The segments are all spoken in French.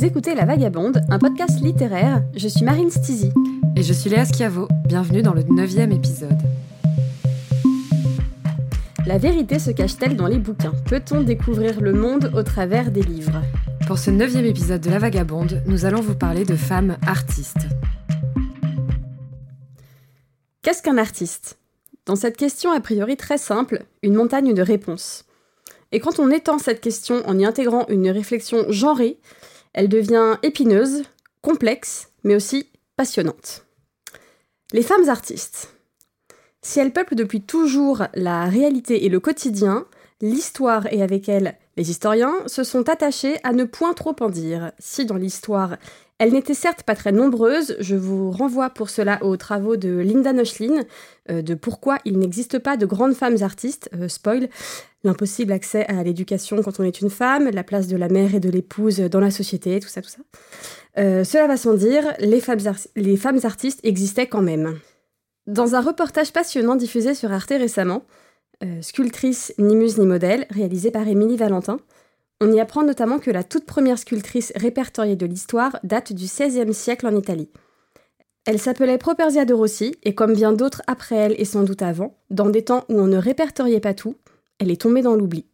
Vous écoutez La Vagabonde, un podcast littéraire. Je suis Marine Stizy. Et je suis Léa Schiavo. Bienvenue dans le neuvième épisode. La vérité se cache-t-elle dans les bouquins? Peut-on découvrir le monde au travers des livres? Pour ce neuvième épisode de La Vagabonde, nous allons vous parler de femmes artistes. Qu'est-ce qu'un artiste? Dans cette question a priori très simple, une montagne de réponses. Et quand on étend cette question en y intégrant une réflexion genrée, elle devient épineuse, complexe, mais aussi passionnante. Les femmes artistes. Si elles peuplent depuis toujours la réalité et le quotidien, l'histoire et avec elle les historiens se sont attachés à ne point trop en dire. Si dans l'histoire elles n'étaient certes pas très nombreuses, je vous renvoie pour cela aux travaux de Linda Nochlin, euh, de pourquoi il n'existe pas de grandes femmes artistes, euh, spoil, l'impossible accès à l'éducation quand on est une femme, la place de la mère et de l'épouse dans la société, tout ça, tout ça. Euh, cela va sans dire, les femmes, les femmes artistes existaient quand même. Dans un reportage passionnant diffusé sur Arte récemment, Sculptrice ni muse ni modèle, réalisé par Émilie Valentin, on y apprend notamment que la toute première sculptrice répertoriée de l'histoire date du XVIe siècle en Italie. Elle s'appelait Properzia de Rossi, et comme bien d'autres après elle et sans doute avant, dans des temps où on ne répertoriait pas tout, elle est tombée dans l'oubli.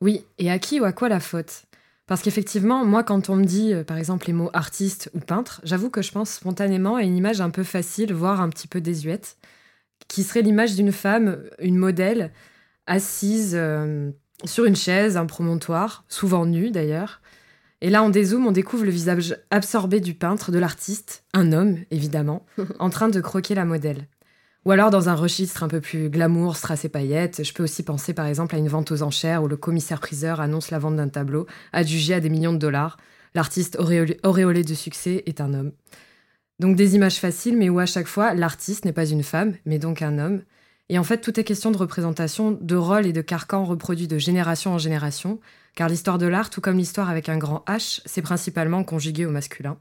Oui, et à qui ou à quoi la faute? Parce qu'effectivement, moi, quand on me dit, euh, par exemple, les mots artiste ou peintre, j'avoue que je pense spontanément à une image un peu facile, voire un petit peu désuète, qui serait l'image d'une femme, une modèle, assise, euh, sur une chaise, un promontoire, souvent nu d'ailleurs. Et là, on dézoome, on découvre le visage absorbé du peintre, de l'artiste, un homme évidemment, en train de croquer la modèle. Ou alors dans un registre un peu plus glamour, strass et paillettes, je peux aussi penser par exemple à une vente aux enchères où le commissaire-priseur annonce la vente d'un tableau, adjugé à des millions de dollars. L'artiste auréolé de succès est un homme. Donc des images faciles, mais où à chaque fois, l'artiste n'est pas une femme, mais donc un homme. Et en fait, tout est question de représentation, de rôle et de carcan reproduits de génération en génération, car l'histoire de l'art, tout comme l'histoire avec un grand H, c'est principalement conjugué au masculin.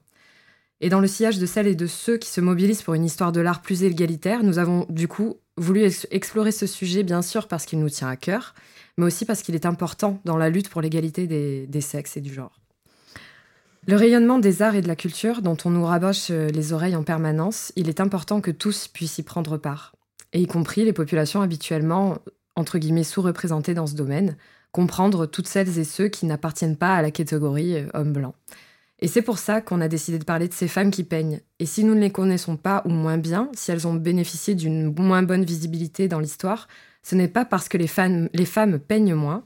Et dans le sillage de celles et de ceux qui se mobilisent pour une histoire de l'art plus égalitaire, nous avons du coup voulu explorer ce sujet, bien sûr parce qu'il nous tient à cœur, mais aussi parce qu'il est important dans la lutte pour l'égalité des, des sexes et du genre. Le rayonnement des arts et de la culture, dont on nous raboche euh, les oreilles en permanence, il est important que tous puissent y prendre part et y compris les populations habituellement, entre guillemets, sous-représentées dans ce domaine, comprendre toutes celles et ceux qui n'appartiennent pas à la catégorie euh, homme blanc. Et c'est pour ça qu'on a décidé de parler de ces femmes qui peignent. Et si nous ne les connaissons pas ou moins bien, si elles ont bénéficié d'une moins bonne visibilité dans l'histoire, ce n'est pas parce que les femmes peignent moins,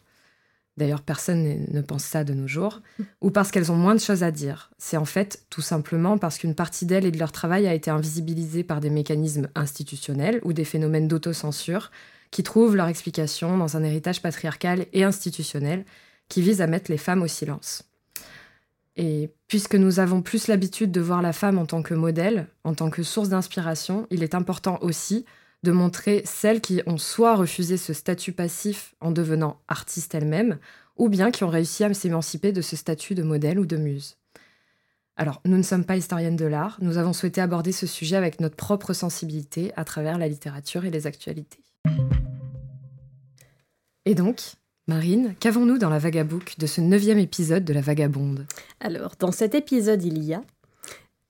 d'ailleurs personne ne pense ça de nos jours, ou parce qu'elles ont moins de choses à dire. C'est en fait tout simplement parce qu'une partie d'elles et de leur travail a été invisibilisée par des mécanismes institutionnels ou des phénomènes d'autocensure qui trouvent leur explication dans un héritage patriarcal et institutionnel qui vise à mettre les femmes au silence. Et puisque nous avons plus l'habitude de voir la femme en tant que modèle, en tant que source d'inspiration, il est important aussi de montrer celles qui ont soit refusé ce statut passif en devenant artistes elles-mêmes, ou bien qui ont réussi à s'émanciper de ce statut de modèle ou de muse. Alors, nous ne sommes pas historiennes de l'art, nous avons souhaité aborder ce sujet avec notre propre sensibilité à travers la littérature et les actualités. Et donc, Marine, qu'avons-nous dans la Vagabook de ce neuvième épisode de la Vagabonde? Alors, dans cet épisode, il y a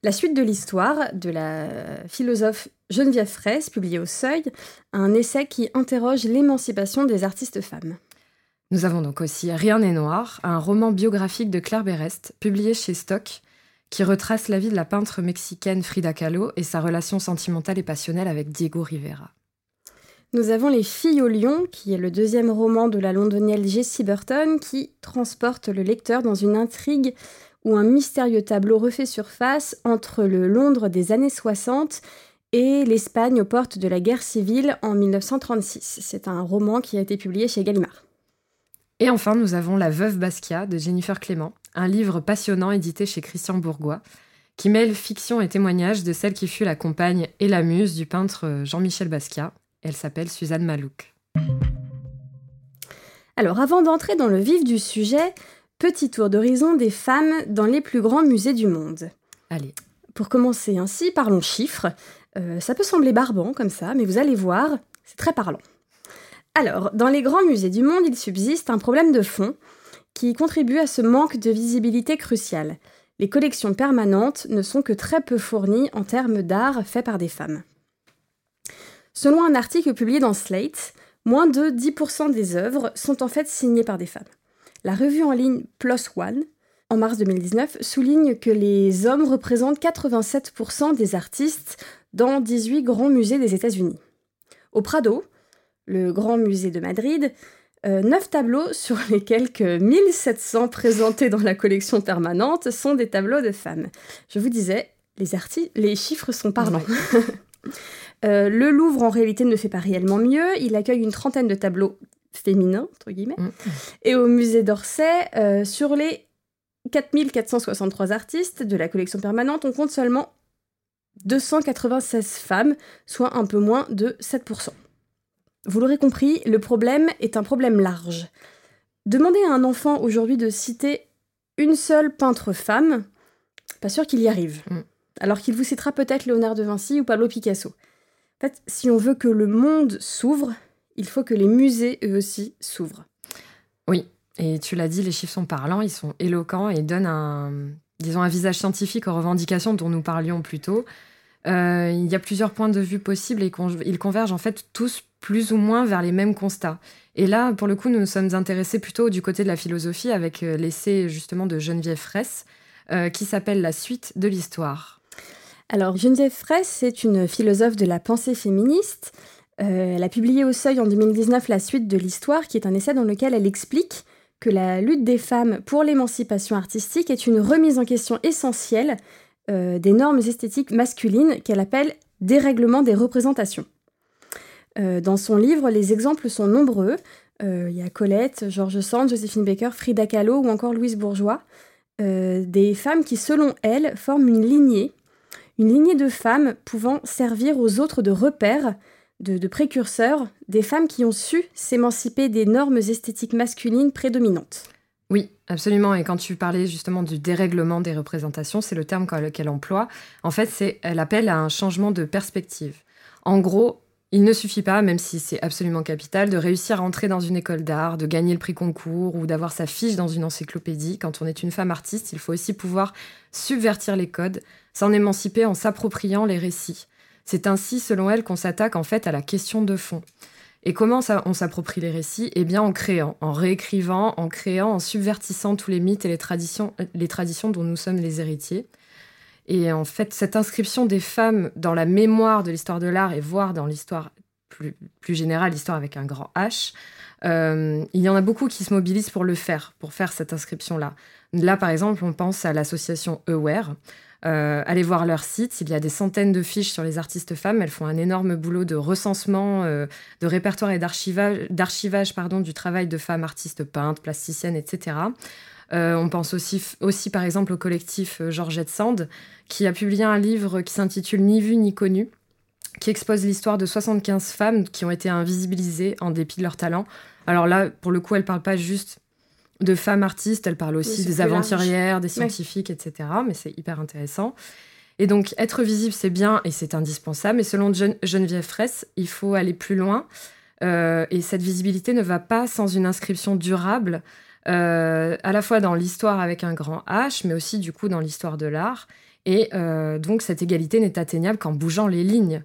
la suite de l'histoire de la philosophe Geneviève Fraisse, publiée au Seuil, un essai qui interroge l'émancipation des artistes femmes. Nous avons donc aussi Rien n'est noir, un roman biographique de Claire Berest, publié chez Stock, qui retrace la vie de la peintre mexicaine Frida Kahlo et sa relation sentimentale et passionnelle avec Diego Rivera. Nous avons Les Filles au Lion, qui est le deuxième roman de la londonienne Jessie Burton, qui transporte le lecteur dans une intrigue où un mystérieux tableau refait surface entre le Londres des années 60 et l'Espagne aux portes de la guerre civile en 1936. C'est un roman qui a été publié chez Gallimard. Et enfin, nous avons La Veuve Basquiat de Jennifer Clément, un livre passionnant édité chez Christian Bourgois, qui mêle fiction et témoignage de celle qui fut la compagne et la muse du peintre Jean-Michel Basquiat. Elle s'appelle Suzanne Malouk. Alors avant d'entrer dans le vif du sujet, Petit tour d'horizon des femmes dans les plus grands musées du monde. Allez. Pour commencer ainsi, parlons chiffres. Euh, ça peut sembler barbant comme ça, mais vous allez voir, c'est très parlant. Alors, dans les grands musées du monde, il subsiste un problème de fond qui contribue à ce manque de visibilité crucial. les collections permanentes ne sont que très peu fournies en termes d'art fait par des femmes. Selon un article publié dans Slate, moins de 10% des œuvres sont en fait signées par des femmes. La revue en ligne Plus One, en mars 2019, souligne que les hommes représentent 87% des artistes dans 18 grands musées des États-Unis. Au Prado, le grand musée de Madrid, euh, neuf tableaux sur les quelques 1700 présentés dans la collection permanente sont des tableaux de femmes. Je vous disais, les, les chiffres sont parlants. Euh, le Louvre, en réalité, ne fait pas réellement mieux. Il accueille une trentaine de tableaux féminins, entre guillemets. Mm. Et au musée d'Orsay, euh, sur les 4463 artistes de la collection permanente, on compte seulement 296 femmes, soit un peu moins de 7%. Vous l'aurez compris, le problème est un problème large. Demandez à un enfant aujourd'hui de citer une seule peintre femme, pas sûr qu'il y arrive. Mm. Alors qu'il vous citera peut-être Léonard de Vinci ou Pablo Picasso. En fait, si on veut que le monde s'ouvre, il faut que les musées, eux aussi, s'ouvrent. Oui, et tu l'as dit, les chiffres sont parlants, ils sont éloquents et donnent un, disons, un visage scientifique aux revendications dont nous parlions plus tôt. Euh, il y a plusieurs points de vue possibles et ils convergent en fait tous plus ou moins vers les mêmes constats. Et là, pour le coup, nous nous sommes intéressés plutôt du côté de la philosophie avec euh, l'essai justement de Geneviève Fraisse euh, qui s'appelle La suite de l'histoire. Alors, Geneviève Fraisse, c'est une philosophe de la pensée féministe. Elle a publié au Seuil en 2019 La suite de l'histoire, qui est un essai dans lequel elle explique que la lutte des femmes pour l'émancipation artistique est une remise en question essentielle euh, des normes esthétiques masculines qu'elle appelle dérèglement des représentations. Euh, dans son livre, les exemples sont nombreux. Euh, il y a Colette, George Sand, Joséphine Baker, Frida Kahlo ou encore Louise Bourgeois. des femmes qui, selon elle, forment une lignée, une lignée de femmes pouvant servir aux autres de repères, de, précurseurs, des femmes qui ont su s'émanciper des normes esthétiques masculines prédominantes. Oui, absolument. Et quand tu parlais justement du dérèglement des représentations, c'est le terme qu'elle emploie. En fait, c'est, elle appelle à un changement de perspective. En gros, il ne suffit pas, même si c'est absolument capital, de réussir à entrer dans une école d'art, de gagner le prix concours ou d'avoir sa fiche dans une encyclopédie. Quand on est une femme artiste, il faut aussi pouvoir subvertir les codes, s'en émanciper en s'appropriant les récits. C'est ainsi, selon elle, qu'on s'attaque en fait à la question de fond. Et comment ça, on s'approprie les récits? Eh bien en créant, en réécrivant, en créant, en subvertissant tous les mythes et les traditions, les traditions dont nous sommes les héritiers. Et en fait, cette inscription des femmes dans la mémoire de l'histoire de l'art et voire dans l'histoire plus, plus générale, l'histoire avec un grand H, euh, il y en a beaucoup qui se mobilisent pour le faire, pour faire cette inscription-là. Là, par exemple, on pense à l'association Aware, euh, allez voir leur site, il y a des centaines de fiches sur les artistes femmes. Elles font un énorme boulot de recensement, euh, de répertoire et d'archivage du travail de femmes artistes peintres, plasticiennes, etc. Euh, on pense aussi, aussi par exemple au collectif Georgette Sand, qui a publié un livre qui s'intitule Ni vu ni connu, qui expose l'histoire de 75 femmes qui ont été invisibilisées en dépit de leur talent. Alors là, pour le coup, elle parle pas juste de femmes artistes, elle parle aussi des aventurières, des scientifiques, etc. Mais c'est hyper intéressant. Et donc, être visible, c'est bien et c'est indispensable. Mais selon Geneviève Fraisse, il faut aller plus loin. Euh, et cette visibilité ne va pas sans une inscription durable, euh, à la fois dans l'histoire avec un grand H, mais aussi du coup dans l'histoire de l'art. Et euh, donc, cette égalité n'est atteignable qu'en bougeant les lignes.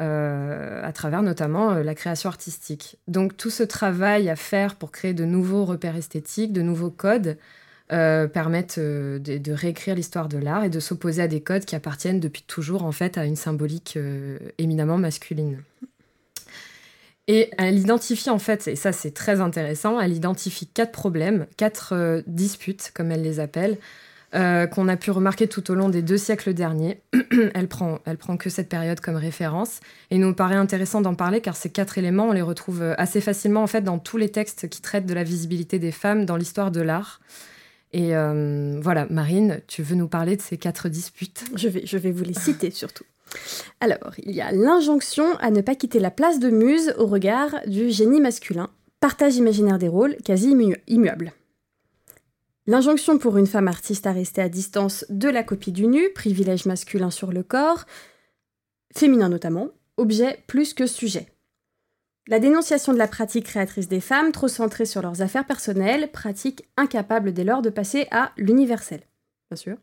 Euh, à travers notamment euh, la création artistique. Donc tout ce travail à faire pour créer de nouveaux repères esthétiques, de nouveaux codes, euh, permettent de, réécrire l'histoire de l'art et de s'opposer à des codes qui appartiennent depuis toujours en fait à une symbolique éminemment masculine. Et elle identifie en fait, et ça c'est très intéressant, elle identifie quatre problèmes, quatre disputes comme elle les appelle, euh, qu'on a pu remarquer tout au long des deux siècles derniers. elle, prend, elle prend que cette période comme référence. Et il nous paraît intéressant d'en parler car ces quatre éléments, on les retrouve assez facilement en fait dans tous les textes qui traitent de la visibilité des femmes dans l'histoire de l'art. Et euh, voilà, Marine, tu veux nous parler de ces quatre disputes? Je vais, je vais vous les citer surtout. Alors, il y a l'injonction à ne pas quitter la place de muse au regard du génie masculin, partage imaginaire des rôles quasi immuable. L'injonction pour une femme artiste à rester à distance de la copie du nu, privilège masculin sur le corps, féminin notamment, objet plus que sujet. La dénonciation de la pratique créatrice des femmes, trop centrée sur leurs affaires personnelles, pratique incapable dès lors de passer à l'universel, bien sûr.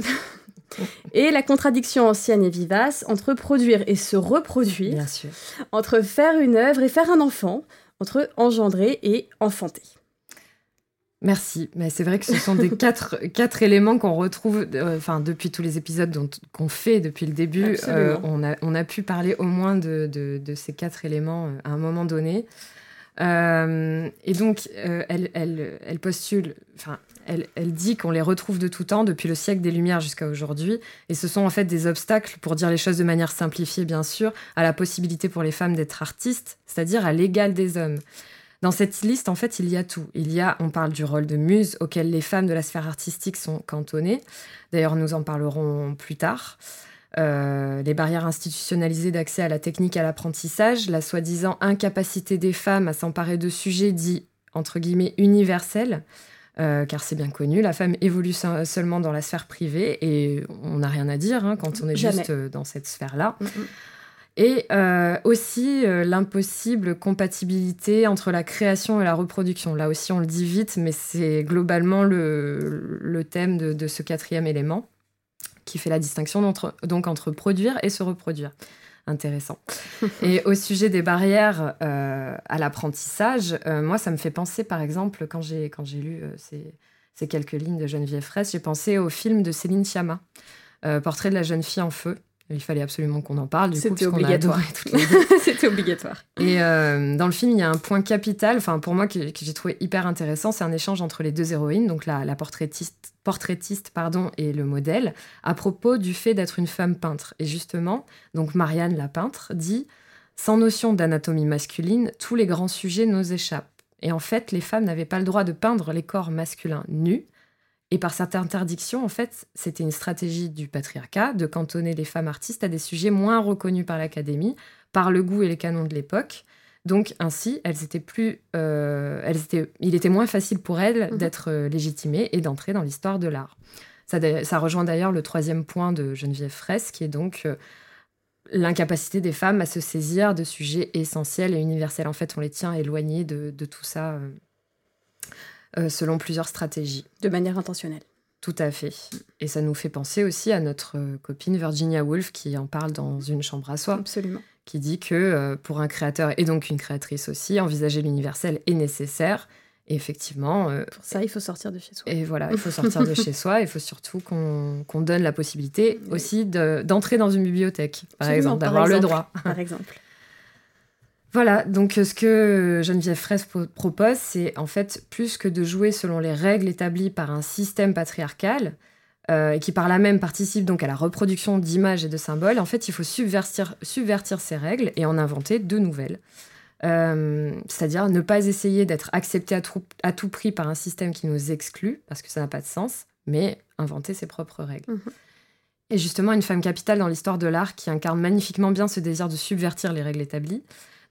et la contradiction ancienne et vivace entre produire et se reproduire, Bien sûr. entre faire une œuvre et faire un enfant, entre engendrer et enfanter. Merci. Mais c'est vrai que ce sont des quatre, quatre éléments qu'on retrouve euh, enfin, depuis tous les épisodes qu'on fait depuis le début. Euh, on, a, on a pu parler au moins de, de- de ces quatre éléments euh, à un moment donné. Euh, et donc, elle, elle, elle postule, enfin, elle, elle dit qu'on les retrouve de tout temps, depuis le siècle des Lumières jusqu'à aujourd'hui. Et ce sont en fait des obstacles, pour dire les choses de manière simplifiée, bien sûr, à la possibilité pour les femmes d'être artistes, c'est-à-dire à l'égal des hommes. Dans cette liste, en fait, il y a tout. Il y a, on parle du rôle de muse auquel les femmes de la sphère artistique sont cantonnées. D'ailleurs, nous en parlerons plus tard. Euh, les barrières institutionnalisées d'accès à la technique et à l'apprentissage, la soi-disant incapacité des femmes à s'emparer de sujets dits entre guillemets universels, euh, car c'est bien connu, la femme évolue se- seulement dans la sphère privée et on n'a rien à dire hein, quand on est Jamais. juste euh, dans cette sphère-là. Mhm. Et euh, aussi euh, l'impossible compatibilité entre la création et la reproduction. Là aussi, on le dit vite, mais c'est globalement le, le thème de, de ce quatrième élément qui fait la distinction entre, donc entre produire et se reproduire. Intéressant. et au sujet des barrières euh, à l'apprentissage, moi, ça me fait penser, par exemple, quand j'ai quand j'ai lu ces, ces quelques lignes de Geneviève Fraisse, j'ai pensé au film de Céline Sciamma, Portrait de la jeune fille en feu. Il fallait absolument qu'on en parle, du coup, C'était obligatoire. C'était obligatoire. Et euh, dans le film, il y a un point capital, enfin pour moi, que, que j'ai trouvé hyper intéressant, c'est un échange entre les deux héroïnes, donc la, la portraitiste, portraitiste pardon, et le modèle, à propos du fait d'être une femme peintre. Et justement, donc Marianne, la peintre, dit Sans notion d'anatomie masculine, tous les grands sujets nous échappent. Et en fait, les femmes n'avaient pas le droit de peindre les corps masculins nus. Et par cette interdiction, en fait, c'était une stratégie du patriarcat de cantonner les femmes artistes à des sujets moins reconnus par l'académie, par le goût et les canons de l'époque. Donc ainsi, elles étaient plus, euh, elles étaient, il était moins facile pour elles Mhm. d'être euh, légitimées et d'entrer dans l'histoire de l'art. Ça, rejoint d'ailleurs le troisième point de Geneviève Fraisse, qui est donc euh, l'incapacité des femmes à se saisir de sujets essentiels et universels. En fait, on les tient éloignées de, de tout ça euh, euh, selon plusieurs stratégies. De manière intentionnelle. Tout à fait. Et ça nous fait penser aussi à notre euh, copine Virginia Woolf qui en parle dans Une chambre à soi, Absolument. qui dit que euh, pour un créateur et donc une créatrice aussi, envisager l'universel est nécessaire. Et effectivement, Pour ça, il faut sortir de chez soi. et voilà, il faut sortir de chez soi. Il faut surtout qu'on donne la possibilité Oui. aussi de- d'entrer dans une bibliothèque, par Absolument, exemple, d'avoir le droit. Par exemple. Voilà, donc euh, ce que Geneviève Fraisse pro- propose, c'est en fait plus que de jouer selon les règles établies par un système patriarcal, euh, et qui par là même participe donc à la reproduction d'images et de symboles, en fait il faut subvertir, subvertir ces règles et en inventer de nouvelles. Euh, C'est-à-dire ne pas essayer d'être accepté à tout prix par un système qui nous exclut, parce que ça n'a pas de sens, mais inventer ses propres règles. Mhm. Et justement, une femme capitale dans l'histoire de l'art qui incarne magnifiquement bien ce désir de subvertir les règles établies,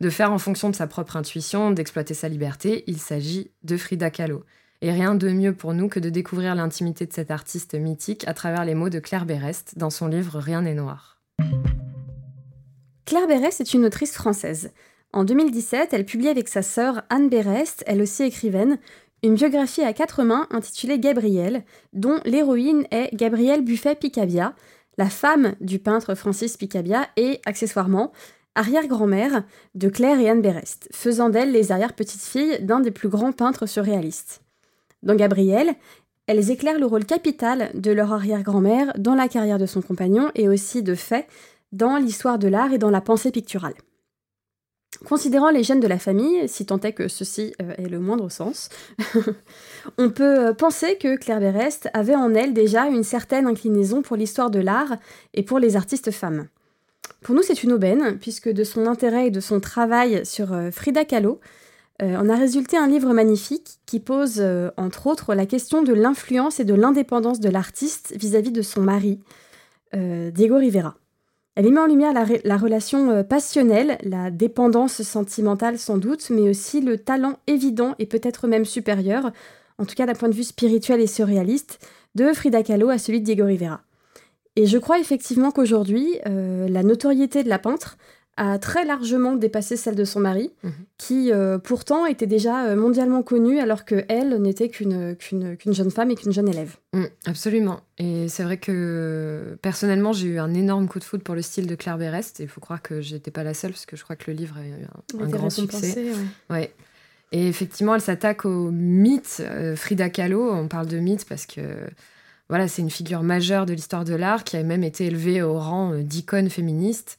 de faire en fonction de sa propre intuition, d'exploiter sa liberté, il s'agit de Frida Kahlo. Et rien de mieux pour nous que de découvrir l'intimité de cette artiste mythique à travers les mots de Claire Berest dans son livre Rien n'est noir. Claire Berest est une autrice française. En 2017, elle publie avec sa sœur Anne Berest, elle aussi écrivaine, une biographie à quatre mains intitulée Gabrielle, dont l'héroïne est Gabrielle Buffet-Picabia, la femme du peintre Francis Picabia et, accessoirement, arrière-grand-mère de Claire et Anne Berest, faisant d'elle les arrière-petites-filles d'un des plus grands peintres surréalistes. Dans Gabrielle, elles éclairent le rôle capital de leur arrière-grand-mère dans la carrière de son compagnon et aussi, de fait, dans l'histoire de l'art et dans la pensée picturale. Considérant les gènes de la famille, si tant est que ceci euh, ait le moindre sens, on peut euh, penser que Claire Berest avait en elle déjà une certaine inclinaison pour l'histoire de l'art et pour les artistes femmes. Pour nous, c'est une aubaine, puisque de son intérêt et de son travail sur euh, Frida Kahlo, euh, en a résulté un livre magnifique qui pose, euh, entre autres, la question de l'influence et de l'indépendance de l'artiste vis-à-vis de son mari, euh, Diego Rivera. Elle y met en lumière la, la relation euh, passionnelle, la dépendance sentimentale sans doute, mais aussi le talent évident et peut-être même supérieur, en tout cas d'un point de vue spirituel et surréaliste, de Frida Kahlo à celui de Diego Rivera. Et je crois effectivement qu'aujourd'hui, euh, la notoriété de la peintre a très largement dépassé celle de son mari, Mhm. qui euh, pourtant était déjà euh, mondialement connue alors que elle n'était qu'une jeune femme et qu'une jeune élève. Mm, absolument. Et c'est vrai que personnellement, j'ai eu un énorme coup de foudre pour le style de Claire Berest. Et il faut croire que j'étais pas la seule, parce que je crois que le livre a eu un, un grand succès. ouais. Ouais. Et effectivement, elle s'attaque au mythe euh, Frida Kahlo. On parle de mythe parce que voilà, c'est une figure majeure de l'histoire de l'art qui a même été élevée au rang euh, d'icône féministe.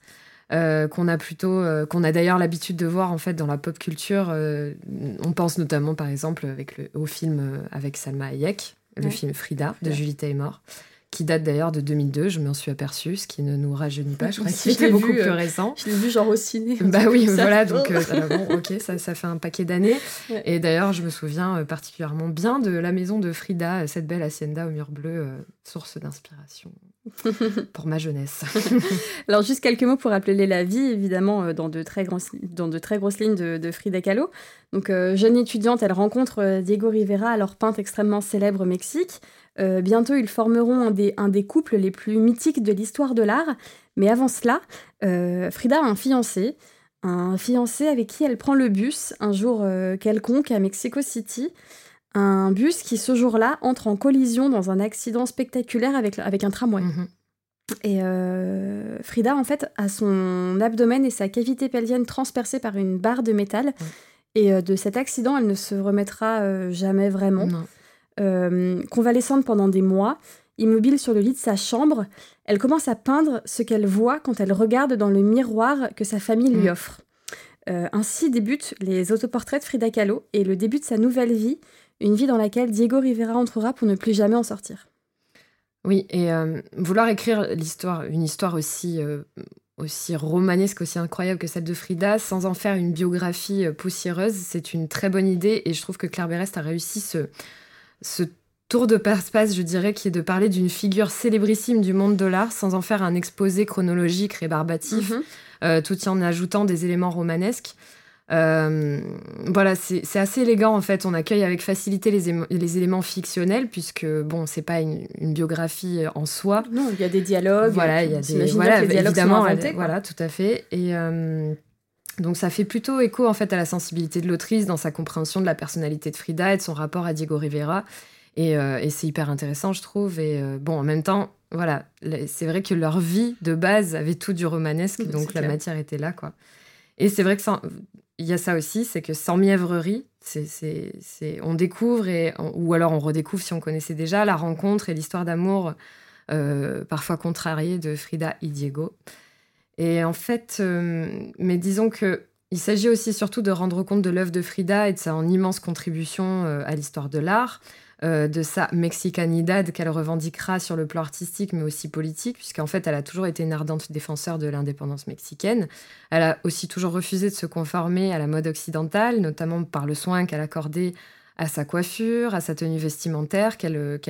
euh, qu'on a plutôt euh, qu'on a d'ailleurs l'habitude de voir en fait dans la pop culture euh, on pense notamment par exemple avec le, au film avec Salma Hayek le Ouais. film Frida de Frida. Julie Taymor qui date d'ailleurs de 2002 je m'en suis aperçue ce qui ne nous rajeunit pas je crois Si, qu'il je l'ai était beaucoup vu, plus euh, récent Je l'ai vu genre au ciné. bah oui, voilà, donc euh, bon, ok, ça, ça fait un paquet d'années. Ouais. Et d'ailleurs, je me souviens euh, particulièrement bien de la maison de Frida, cette belle hacienda au mur bleu, euh, source d'inspiration pour ma jeunesse. Alors juste quelques mots pour rappeler la vie, évidemment, dans de très, grosses, dans de très grosses lignes de, de Frida Kahlo. Donc euh, jeune étudiante, elle rencontre Diego Rivera, alors peintre extrêmement célèbre au Mexique. Euh, bientôt, ils formeront un des, un des couples les plus mythiques de l'histoire de l'art. Mais avant cela, euh, Frida a un fiancé, un fiancé avec qui elle prend le bus un jour euh, quelconque à Mexico City. Un bus qui, ce jour-là, entre en collision dans un accident spectaculaire avec, avec un tramway. Mhm. Et euh, Frida, en fait, a son abdomen et sa cavité pelvienne transpercées par une barre de métal. Et de cet accident, elle ne se remettra jamais vraiment. Non. Euh, convalescente pendant des mois, immobile sur le lit de sa chambre, elle commence à peindre ce qu'elle voit quand elle regarde dans le miroir que sa famille lui Mm. offre. Euh, ainsi débutent les autoportraits de Frida Kahlo et le début de sa nouvelle vie, une vie dans laquelle Diego Rivera entrera pour ne plus jamais en sortir. Oui, et euh, vouloir écrire l'histoire, une histoire aussi, euh, aussi romanesque, aussi incroyable que celle de Frida, sans en faire une biographie poussiéreuse, c'est une très bonne idée. Et je trouve que Claire Berest a réussi ce, ce tour de passe-passe, je dirais, qui est de parler d'une figure célébrissime du monde de l'art sans en faire un exposé chronologique rébarbatif, Mhm. euh, tout en ajoutant des éléments romanesques. Euh, voilà, c'est assez élégant en fait. On accueille avec facilité les, éléments fictionnels, puisque bon, c'est pas une, une biographie euh, en soi. Non, il y a des dialogues. Voilà, il y a des. Voilà, bien que les dialogues évidemment, sont inventés, voilà, tout à fait. Et euh, donc, ça fait plutôt écho en fait à la sensibilité de l'autrice dans sa compréhension de la personnalité de Frida et de son rapport à Diego Rivera. Et, euh, et c'est hyper intéressant, je trouve. Et euh, bon, en même temps, voilà, c'est vrai que leur vie de base avait tout du romanesque, Oui, donc la clair. matière était là, quoi. Et c'est vrai que sans- il y a ça aussi, c'est que sans mièvrerie, c'est, c'est, c'est- on découvre, et, ou alors on redécouvre si on connaissait déjà, la rencontre et l'histoire d'amour euh, parfois contrariée de Frida et Diego. Et en fait, euh, mais disons que il s'agit aussi surtout de rendre compte de l'œuvre de Frida et de sa en immense contribution euh, à l'histoire de l'art, euh, de sa mexicanidad qu'elle revendiquera sur le plan artistique mais aussi politique, puisqu'en fait elle a toujours été une ardente défenseur de l'indépendance mexicaine. Elle a aussi toujours refusé de se conformer à la mode occidentale, notamment par le soin qu'elle accordait à sa coiffure, à sa tenue vestimentaire, qu'elle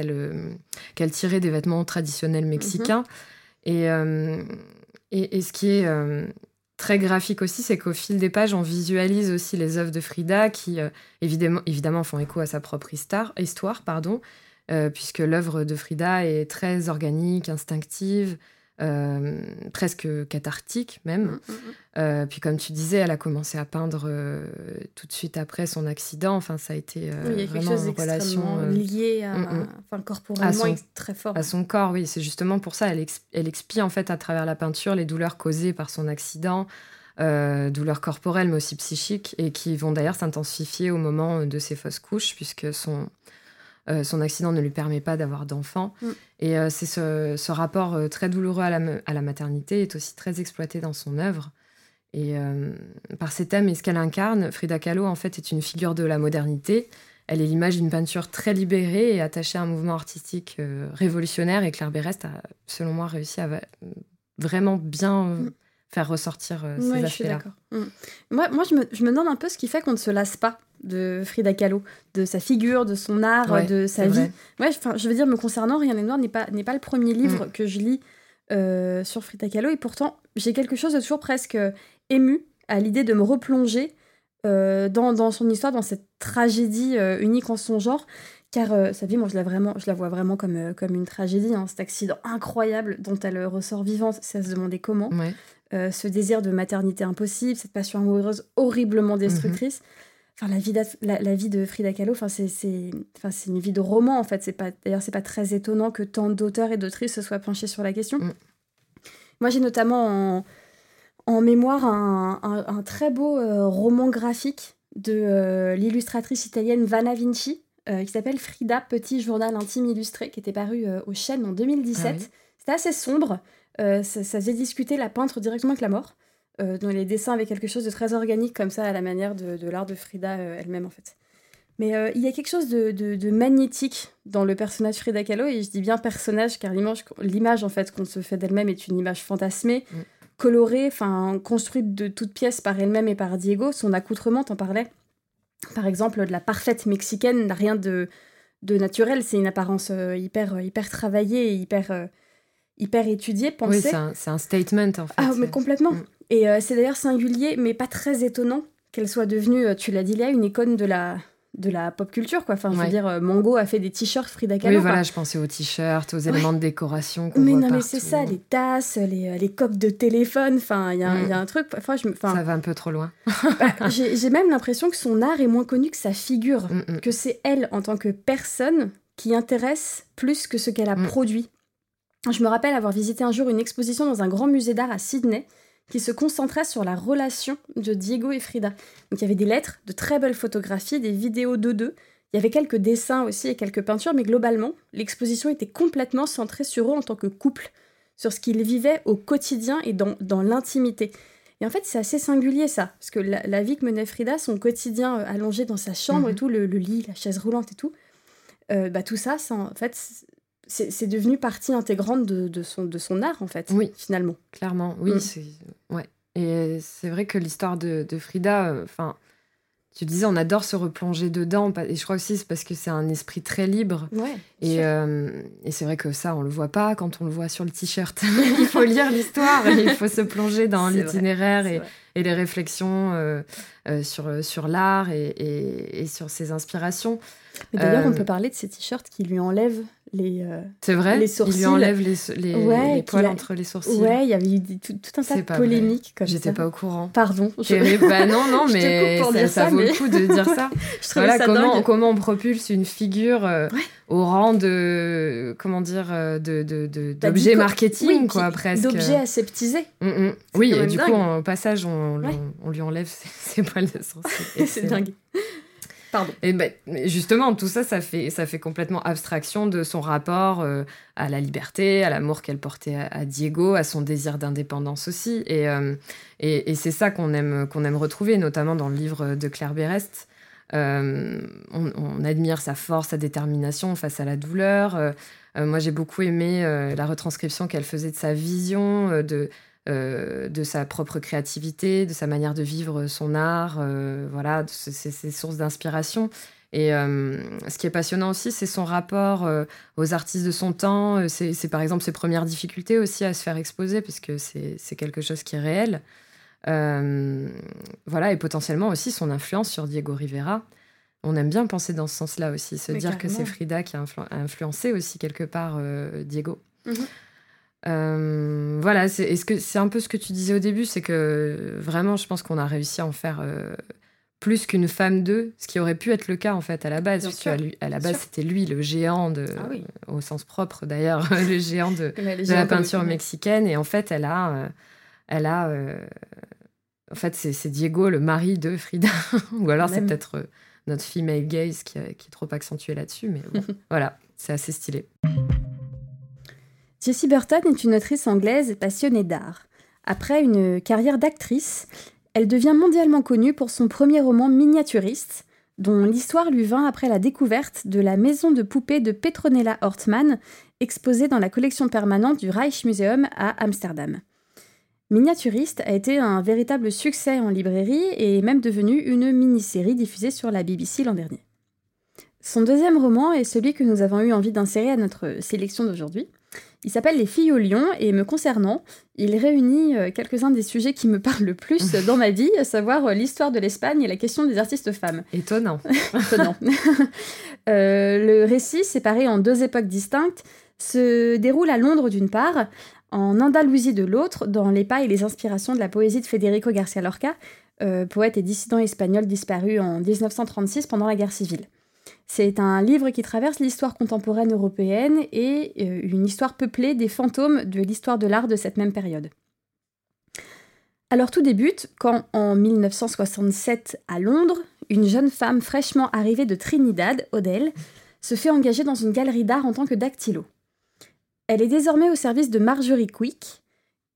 tirait des vêtements traditionnels mexicains. Et, euh, et, ce qui est euh, très graphique aussi, c'est qu'au fil des pages, on visualise aussi les œuvres de Frida qui, euh, évidemment, font écho à sa propre histoire, histoire pardon, euh, puisque l'œuvre de Frida est très organique, instinctive, euh, presque cathartique même. Mm, mm, mm. Euh, puis comme tu disais, elle a commencé à peindre euh, tout de suite après son accident. Enfin, ça a été Oui, il y a quelque vraiment chose relation à, enfin, corporellement À son- très fort. à son corps, oui. C'est justement pour ça, elle, elle expie en fait à travers la peinture les douleurs causées par son accident, euh, douleurs corporelles mais aussi psychiques, et qui vont d'ailleurs s'intensifier au moment de ses fausses couches, puisque son, euh, son accident ne lui permet pas d'avoir d'enfant. Mm. Et euh, c'est ce, ce rapport euh, très douloureux à la, me- à la maternité est aussi très exploité dans son œuvre. Et par ses thèmes et ce qu'elle incarne, Frida Kahlo en fait est une figure de la modernité. Elle est l'image d'une peinture très libérée et attachée à un mouvement artistique révolutionnaire. Et Claire Berest a, selon moi, réussi à vraiment bien Mm. Faire ressortir euh, ces je aspects-là. Mm. Moi, moi je, me, je me demande un peu ce qui fait qu'on ne se lasse pas de Frida Kahlo, de sa figure, de son art, Ouais, de sa vie. Ouais, enfin, je veux dire, me concernant, Rien n'est noir n'est pas, n'est pas le premier livre que je lis euh, sur Frida Kahlo, et pourtant, j'ai quelque chose de toujours presque ému à l'idée de me replonger euh, dans, dans son histoire, dans cette tragédie euh, unique en son genre. Car euh, sa vie, moi, je la, vraiment, je la vois vraiment comme, euh, comme une tragédie. hein, cet accident incroyable dont elle ressort vivante, c'est à se demander comment. Ouais. Ce désir de maternité impossible, cette passion amoureuse horriblement destructrice. Enfin, la vie, la, vie de Frida Kahlo, enfin, c'est, enfin, c'est une vie de roman, en fait. C'est pas, d'ailleurs, c'est pas très étonnant que tant d'auteurs et d'autrices se soient penchés sur la question. Mm. Moi, j'ai notamment en, en mémoire un, un, très beau euh, roman graphique de euh, l'illustratrice italienne Vanna Vinci, euh, qui s'appelle Frida, petit journal intime illustré, qui était paru au Chêne en 2017. Ah C'était assez sombre. Ça, ça, faisait discuter la peintre directement avec la mort. dans les dessins avec quelque chose de très organique, comme ça, à la manière de, de l'art de Frida elle-même, en fait. Mais il y a quelque chose de, de, magnétique dans le personnage Frida Kahlo, et je dis bien personnage car l'image en fait qu'on se fait d'elle-même est une image fantasmée. Mm colorée, enfin construite de toutes pièces par elle-même et par Diego. Son accoutrement, t'en parlais. Par exemple, de la parfaite mexicaine n'a rien de, de naturel. C'est une apparence euh, hyper, euh, hyper travaillée et hyper, euh, hyper étudiée, pensée. Oui, c'est un, statement en fait. Ah, mais complètement. Mm. Et c'est d'ailleurs singulier, mais pas très étonnant qu'elle soit devenue, tu l'as dit là, une icône de la, de la pop culture, quoi. Enfin, je veux dire, euh, Mango a fait des t-shirts Frida Kahlo. Oui, voilà, je pensais aux t-shirts, aux éléments de décoration Mais non, mais c'est ça, les tasses, les, euh, les coques de téléphone, enfin, il y, mm. y, a un truc... Enfin, je, ça va un peu trop loin. Bah, j'ai même l'impression que son art est moins connu que sa figure, mm, mm. que c'est elle, en tant que personne, qui intéresse plus que ce qu'elle a produit. Je me rappelle avoir visité un jour une exposition dans un grand musée d'art à Sydney, qui se concentrait sur la relation de Diego et Frida. Donc il y avait des lettres, de très belles photographies, des vidéos de deux. Il y avait quelques dessins aussi et quelques peintures, mais globalement, l'exposition était complètement centrée sur eux en tant que couple, sur ce qu'ils vivaient au quotidien et dans, dans l'intimité. Et en fait, c'est assez singulier ça, parce que la, vie que menait Frida, son quotidien euh, allongé dans sa chambre et mhm. tout, le, lit, la chaise roulante et tout, euh, bah, tout ça, en fait, c'est devenu partie intégrante de, de, son, de son art, en fait, oui. finalement. Clairement, oui. Mm. c'est Ouais. Et c'est vrai que l'histoire de, de, Frida, euh, tu disais, on adore se replonger dedans. Et je crois aussi c'est parce que c'est un esprit très libre. Ouais, et, euh, et c'est vrai que ça, on le voit pas quand on le voit sur le t-shirt. il faut lire l'histoire, il faut se plonger dans l'itinéraire et, et, les réflexions euh, sur, sur l'art et, et, sur ses inspirations. D'ailleurs, on peut parler de ces t-shirts qui lui enlèvent les, euh, c'est vrai? les sourcils. Il lui enlève les, les, poils entre les sourcils. Ouais, il y avait eu tout, un tas de polémiques comme J'étais pas au courant. Pardon. Bah non, non, mais ça, vaut le coup de dire ça. voilà, comment, comment on propulse une figure euh, au rang de, comment dire, euh, de, bah, d'objet marketing, quoi, presque. D'objet aseptisé. Mm, mm. Oui, et du coup, au passage, on, on, lui enlève ses, poils de sourcils. c'est dingue. Et ben, justement, tout ça, ça fait, ça fait complètement abstraction de son rapport euh, à la liberté, à l'amour qu'elle portait à, Diego, à son désir d'indépendance aussi. Euh, et, et, c'est ça qu'on aime, qu'on aime retrouver, notamment dans le livre de Claire Berest. Euh, on, admire sa force, sa détermination face à la douleur. moi, j'ai beaucoup aimé la retranscription qu'elle faisait de sa vision, de, euh, de sa propre créativité, de sa manière de vivre son art, euh, voilà, de ses, sources d'inspiration. Et euh, ce qui est passionnant aussi, c'est son rapport aux artistes de son temps. C'est par exemple ses premières difficultés aussi à se faire exposer, puisque c'est quelque chose qui est réel. voilà, et potentiellement aussi son influence sur Diego Rivera. On aime bien penser dans ce sens-là aussi, se dire que c'est Frida qui a, influencé aussi quelque part Diego. Mhm. Euh, voilà, c'est est -ce un peu ce que tu disais au début, c'est que vraiment, je pense qu'on a réussi à en faire euh, plus qu'une femme d'eux, ce qui aurait pu être le cas en fait à la base, puisque à, la base c'était lui le géant de, ah au sens propre d'ailleurs, le géant de, la peinture mexicaine, et en fait elle a, euh, elle a, en fait c'est Diego le mari de Frida, ou alors c'est peut-être notre female gaze qui, qui, est trop accentuée là-dessus, mais voilà, c'est assez stylé. Jessie Burton est une autrice anglaise passionnée d'art. Après une carrière d'actrice, elle devient mondialement connue pour son premier roman miniaturiste, dont l'histoire lui vint après la découverte de la maison de poupées de Petronella Hortman, exposée dans la collection permanente du Rijksmuseum à Amsterdam. Miniaturiste a été un véritable succès en librairie et est même devenu une mini-série diffusée sur la BBC l'an dernier. Son deuxième roman est celui que nous avons eu envie d'insérer à notre sélection d'aujourd'hui. Il s'appelle Les filles au lion et me concernant, il réunit euh, quelques-uns des sujets qui me parlent le plus dans ma vie, à savoir euh, l'histoire de l'Espagne et la question des artistes femmes. Étonnant. Étonnant. Euh, le récit, séparé en deux époques distinctes, se déroule à Londres d'une part, en Andalousie de l'autre, dans les pas et les inspirations de la poésie de Federico García Lorca, euh, poète et dissident espagnol disparu en 1936 pendant la guerre civile. C'est un livre qui traverse l'histoire contemporaine européenne et euh, une histoire peuplée des fantômes de l'histoire de l'art de cette même période. Alors tout débute quand, en 1967, à Londres, une jeune femme fraîchement arrivée de Trinidad, Odell, se fait engager dans une galerie d'art en tant que dactylo. Elle est désormais au service de Marjorie Quick,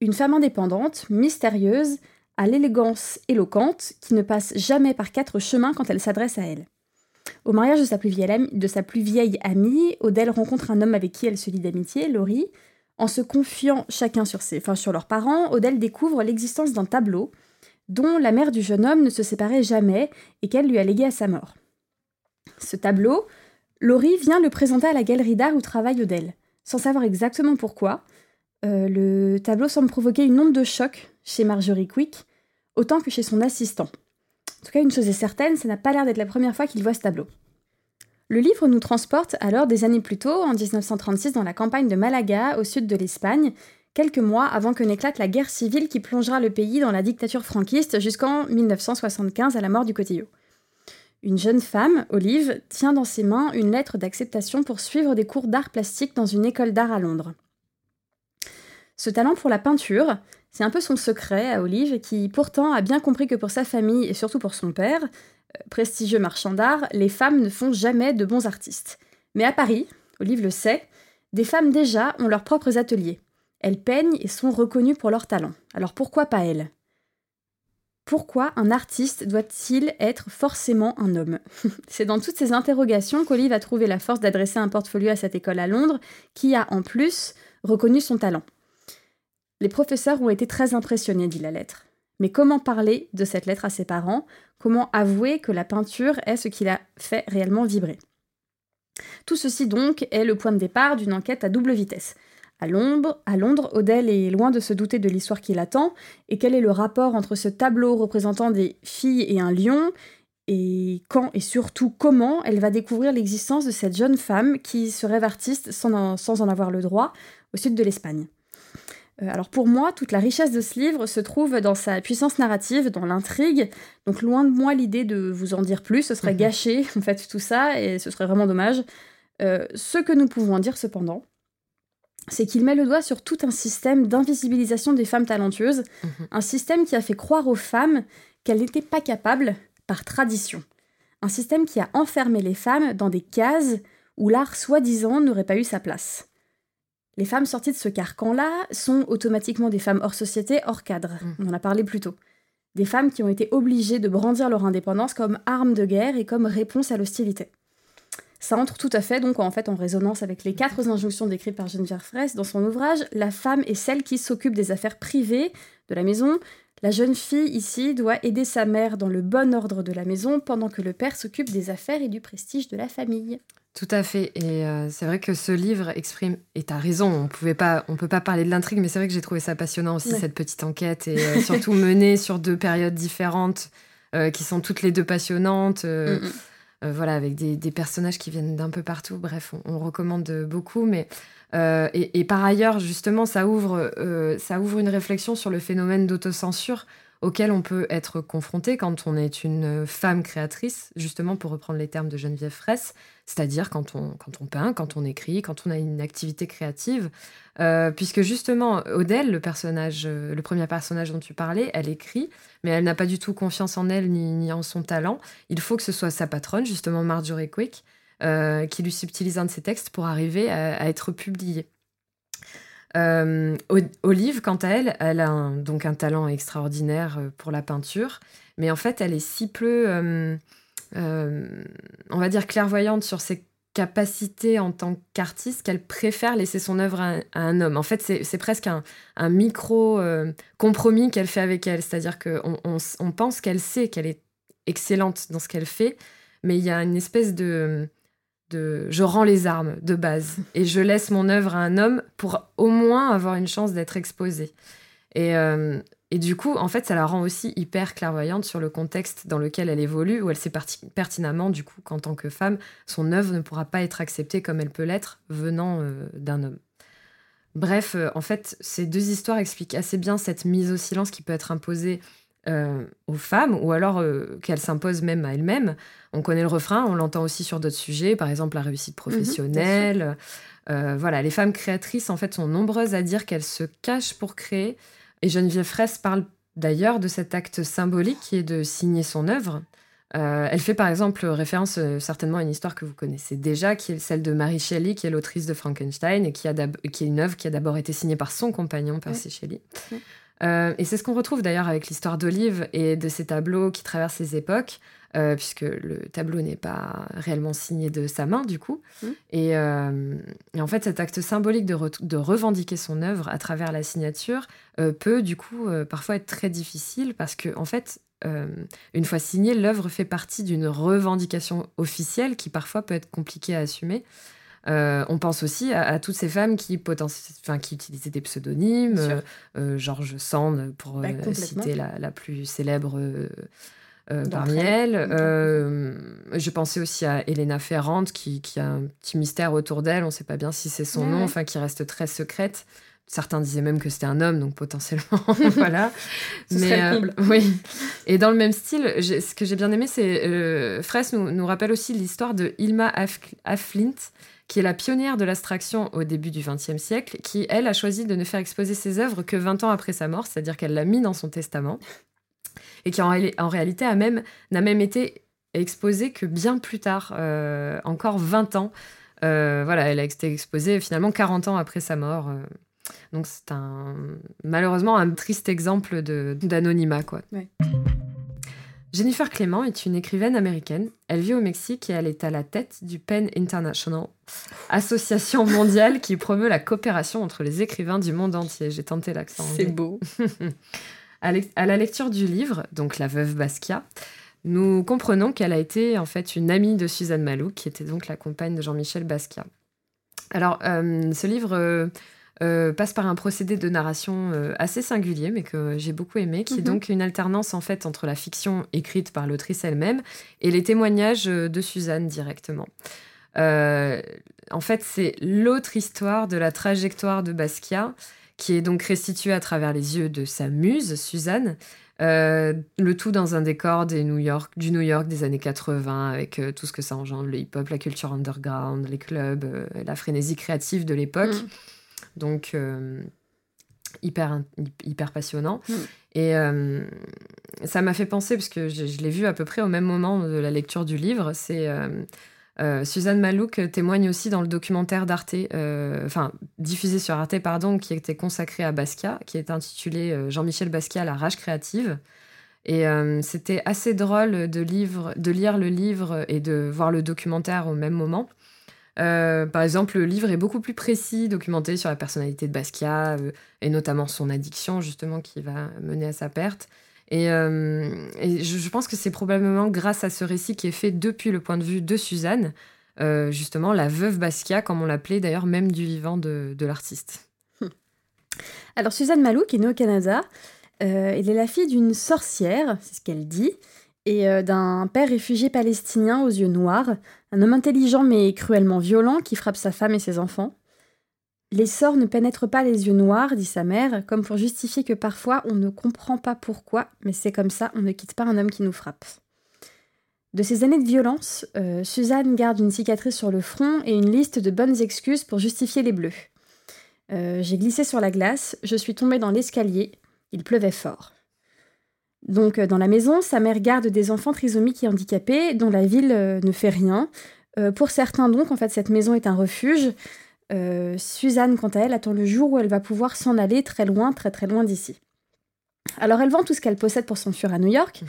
une femme indépendante, mystérieuse, à l'élégance éloquente, qui ne passe jamais par quatre chemins quand elle s'adresse à elle. Au mariage de sa, plus vieille amie, Odell rencontre un homme avec qui elle se lie d'amitié, Laurie, en se confiant chacun sur leurs parents, Odell découvre l'existence d'un tableau dont la mère du jeune homme ne se séparait jamais et qu'elle lui a légué à sa mort. Ce tableau, Laurie vient le présenter à la galerie d'art où travaille Odell. Sans savoir exactement pourquoi, euh, le tableau semble provoquer une onde de choc chez Marjorie Quick, autant que chez son assistant. En tout cas, une chose est certaine, ça n'a pas l'air d'être la première fois qu'il voit ce tableau. Le livre nous transporte alors des années plus tôt, en 1936, dans la campagne de Malaga, au sud de l'Espagne, quelques mois avant que n'éclate la guerre civile qui plongera le pays dans la dictature franquiste jusqu'en 1975 à la mort du Cotillo. Une jeune femme, Olive, tient dans ses mains une lettre d'acceptation pour suivre des cours d'art plastique dans une école d'art à Londres. Ce talent pour la peinture, c'est un peu son secret à Olive, qui pourtant a bien compris que pour sa famille et surtout pour son père, prestigieux marchand d'art, les femmes ne font jamais de bons artistes. Mais à Paris, Olive le sait, des femmes déjà ont leurs propres ateliers. Elles peignent et sont reconnues pour leur talent. Alors pourquoi pas elles? Pourquoi un artiste doit-il être forcément un homme? C'est dans toutes ces interrogations qu'Olive a trouvé la force d'adresser un portfolio à cette école à Londres, qui a en plus reconnu son talent. Les professeurs ont été très impressionnés, dit la lettre. Mais comment parler de cette lettre à ses parents? Comment avouer que la peinture est ce qui l'a fait réellement vibrer? Tout ceci donc est le point de départ d'une enquête à double vitesse. À Londres, à Londres, est loin de se douter de l'histoire qui l'attend, et quel est le rapport entre ce tableau représentant des filles et un lion, et quand et surtout comment elle va découvrir l'existence de cette jeune femme qui se rêve artiste sans en avoir le droit au sud de l'Espagne? Euh, alors pour moi, toute la richesse de ce livre se trouve dans sa puissance narrative, dans l'intrigue. Donc loin de moi l'idée de vous en dire plus, ce serait mhm. gâcher en fait tout ça et ce serait vraiment dommage. Euh, ce que nous pouvons en dire cependant, c'est qu'il met le doigt sur tout un système d'invisibilisation des femmes talentueuses, mhm. un système qui a fait croire aux femmes qu'elles n'étaient pas capables par tradition. Un système qui a enfermé les femmes dans des cases où l'art soi-disant n'aurait pas eu sa place. Les femmes sorties de ce carcan-là sont automatiquement des femmes hors société, hors cadre. Mm. On en a parlé plus tôt. Des femmes qui ont été obligées de brandir leur indépendance comme arme de guerre et comme réponse à l'hostilité. Ça entre tout à fait donc en fait en résonance avec les quatre injonctions décrites par Geneviève Fraisse dans son ouvrage La femme est celle qui s'occupe des affaires privées de la maison. La jeune fille ici doit aider sa mère dans le bon ordre de la maison pendant que le père s'occupe des affaires et du prestige de la famille. Tout à fait. Et euh, c'est vrai que ce livre exprime, et tu as raison, on pouvait pas, on peut pas parler de l'intrigue, mais c'est vrai que j'ai trouvé ça passionnant aussi, cette petite enquête, et euh, surtout menée sur deux périodes différentes, euh, qui sont toutes les deux passionnantes. Mm, mm. voilà, avec des, personnages qui viennent d'un peu partout. Bref, on, recommande beaucoup. Mais et, et, par ailleurs, justement, ça ouvre, ça ouvre une réflexion sur le phénomène d'autocensure auquel on peut être confronté quand on est une femme créatrice, justement pour reprendre les termes de Geneviève Fraisse, c'est-à-dire quand on, quand on peint, quand on écrit, quand on a une activité créative. Euh, puisque justement, Odelle, le personnage, euh, le premier personnage dont tu parlais, elle écrit, mais elle n'a pas du tout confiance en elle ni, en son talent. Il faut que ce soit sa patronne, justement Marjorie Quick, euh, qui lui subtilise un de ses textes pour arriver à être publié. Olive, quant à elle, elle a donc un talent extraordinaire pour la peinture, mais en fait, elle est si peu, euh, on va dire, clairvoyante sur ses capacités en tant qu'artiste qu'elle préfère laisser son œuvre à, un homme. En fait, c'est presque un, micro-compromis qu'elle fait avec elle, c'est-à-dire qu'on on pense qu'elle sait qu'elle est excellente dans ce qu'elle fait, mais il y a une espèce de je rends les armes de base et je laisse mon œuvre à un homme pour au moins avoir une chance d'être exposée. Et, euh, et du coup, en fait, ça la rend aussi hyper clairvoyante sur le contexte dans lequel elle évolue, où elle sait pertinemment, du coup, qu'en tant que femme, son œuvre ne pourra pas être acceptée comme elle peut l'être venant euh, d'un homme. Bref, euh, en fait, ces deux histoires expliquent assez bien cette mise au silence qui peut être imposée euh, aux femmes ou alors qu'elles s'imposent même à elles-mêmes. On connaît le refrain, on l'entend aussi sur d'autres sujets, par exemple la réussite mhm, professionnelle. voilà, les femmes créatrices en fait sont nombreuses à dire qu'elles se cachent pour créer. Et Geneviève Fraisse parle d'ailleurs de cet acte symbolique qui est de signer son œuvre. Euh, elle fait par exemple référence euh, certainement à une histoire que vous connaissez déjà, qui est celle de Mary Shelley, qui est l'autrice de Frankenstein et qui, a qui est une œuvre qui a d'abord été signée par son compagnon, Percy Shelley. Euh, et c'est ce qu'on retrouve d'ailleurs avec l'histoire d'Olive et de ces tableaux qui traversent les époques, puisque le tableau n'est pas réellement signé de sa main du coup. Mm. Et, en fait, cet acte symbolique de, de, revendiquer son œuvre à travers la signature peut du coup parfois être très difficile parce que en fait, euh, une fois signée, l'œuvre fait partie d'une revendication officielle qui parfois peut être compliquée à assumer. Euh, on pense aussi à, toutes ces femmes qui, qui utilisaient des pseudonymes, euh, George Sand pour bah, citer la, plus célèbre parmi elles. je pensais aussi à Elena Ferrand qui, a un petit mystère autour d'elle, on ne sait pas bien si c'est son nom, enfin qui reste très secrète. Certains disaient même que c'était un homme, donc potentiellement, voilà. Ce Mais, serait le comble. Euh, oui. Et dans le même style, ce que j'ai bien aimé, c'est euh, Fraisse nous, nous, rappelle aussi l'histoire de Ilma Afflint, qui est la pionnière de l'abstraction au début du XXe siècle, qui, elle, a choisi de ne faire exposer ses œuvres que 20 ans après sa mort, c'est-à-dire qu'elle l'a mis dans son testament, et qui en, en réalité même, n'a même été exposée que bien plus tard, euh, encore 20 ans. voilà, elle a été exposée finalement 40 ans après sa mort. Donc c'est un malheureusement un triste exemple d'anonymat quoi. Jennifer Clément est une écrivaine américaine. Elle vit au Mexique et elle est à la tête du PEN International, association mondiale qui promeut la coopération entre les écrivains du monde entier. J'ai tenté l'accent. C'est beau. à la lecture du livre, donc La Veuve Basquiat, nous comprenons qu'elle a été en fait une amie de Suzanne Malou, qui était donc la compagne de Jean-Michel Basquiat. Alors, euh, ce livre euh, euh, passe par un procédé de narration assez singulier, mais que j'ai beaucoup aimé, qui est mhm. donc une alternance en fait entre la fiction écrite par l'autrice elle-même et les témoignages de Suzanne directement. en fait, c'est l'autre histoire de la trajectoire de Basquiat, qui est donc restituée à travers les yeux de sa muse, Suzanne, le tout dans un décor des New York, du New York des années 80, avec tout ce que ça engendre, le hip-hop, la culture underground, les clubs, la frénésie créative de l'époque. Mm. Donc, euh, hyper, hyper passionnant. Hmm. Et euh, ça m'a fait penser, parce que je, l'ai vu à peu près au même moment de la lecture du livre, c'est... Euh, Suzanne Malouk témoigne aussi dans le documentaire d'Arte, enfin diffusé sur Arte, pardon, qui était consacré à Basquiat, qui est intitulé Jean-Michel Basquiat, la rage créative. Et c'était assez drôle de, de lire le livre et de voir le documentaire au même moment, euh, par exemple, le livre est beaucoup plus précis, documenté sur la personnalité de Basquiat, euh, et notamment son addiction, justement, qui va mener à sa perte. Et, euh, je, pense que c'est probablement grâce à ce récit qui est fait depuis le point de vue de Suzanne, justement, la veuve Basquiat, comme on l'appelait d'ailleurs, même du vivant de, l'artiste. Alors, Suzanne Malou, qui est née au Canada, elle est la fille d'une sorcière, c'est ce qu'elle dit, et d'un père réfugié palestinien aux yeux noirs, un homme intelligent mais cruellement violent qui frappe sa femme et ses enfants. Les sorts ne pénètrent pas les yeux noirs, dit sa mère, comme pour justifier que parfois on ne comprend pas pourquoi, mais c'est comme ça, on ne quitte pas un homme qui nous frappe. De ces années de violence, euh, Suzanne garde une cicatrice sur le front et une liste de bonnes excuses pour justifier les bleus. Euh, j'ai glissé sur la glace, je suis tombée dans l'escalier, il pleuvait fort. Donc euh, dans la maison, sa mère garde des enfants trisomiques et handicapés dont la ville ne fait rien. Pour certains donc, en fait, cette maison est un refuge. Suzanne, quant à elle, attend le jour où elle va pouvoir s'en aller très loin, très très loin d'ici. Alors elle vend tout ce qu'elle possède pour s'enfuir à New York,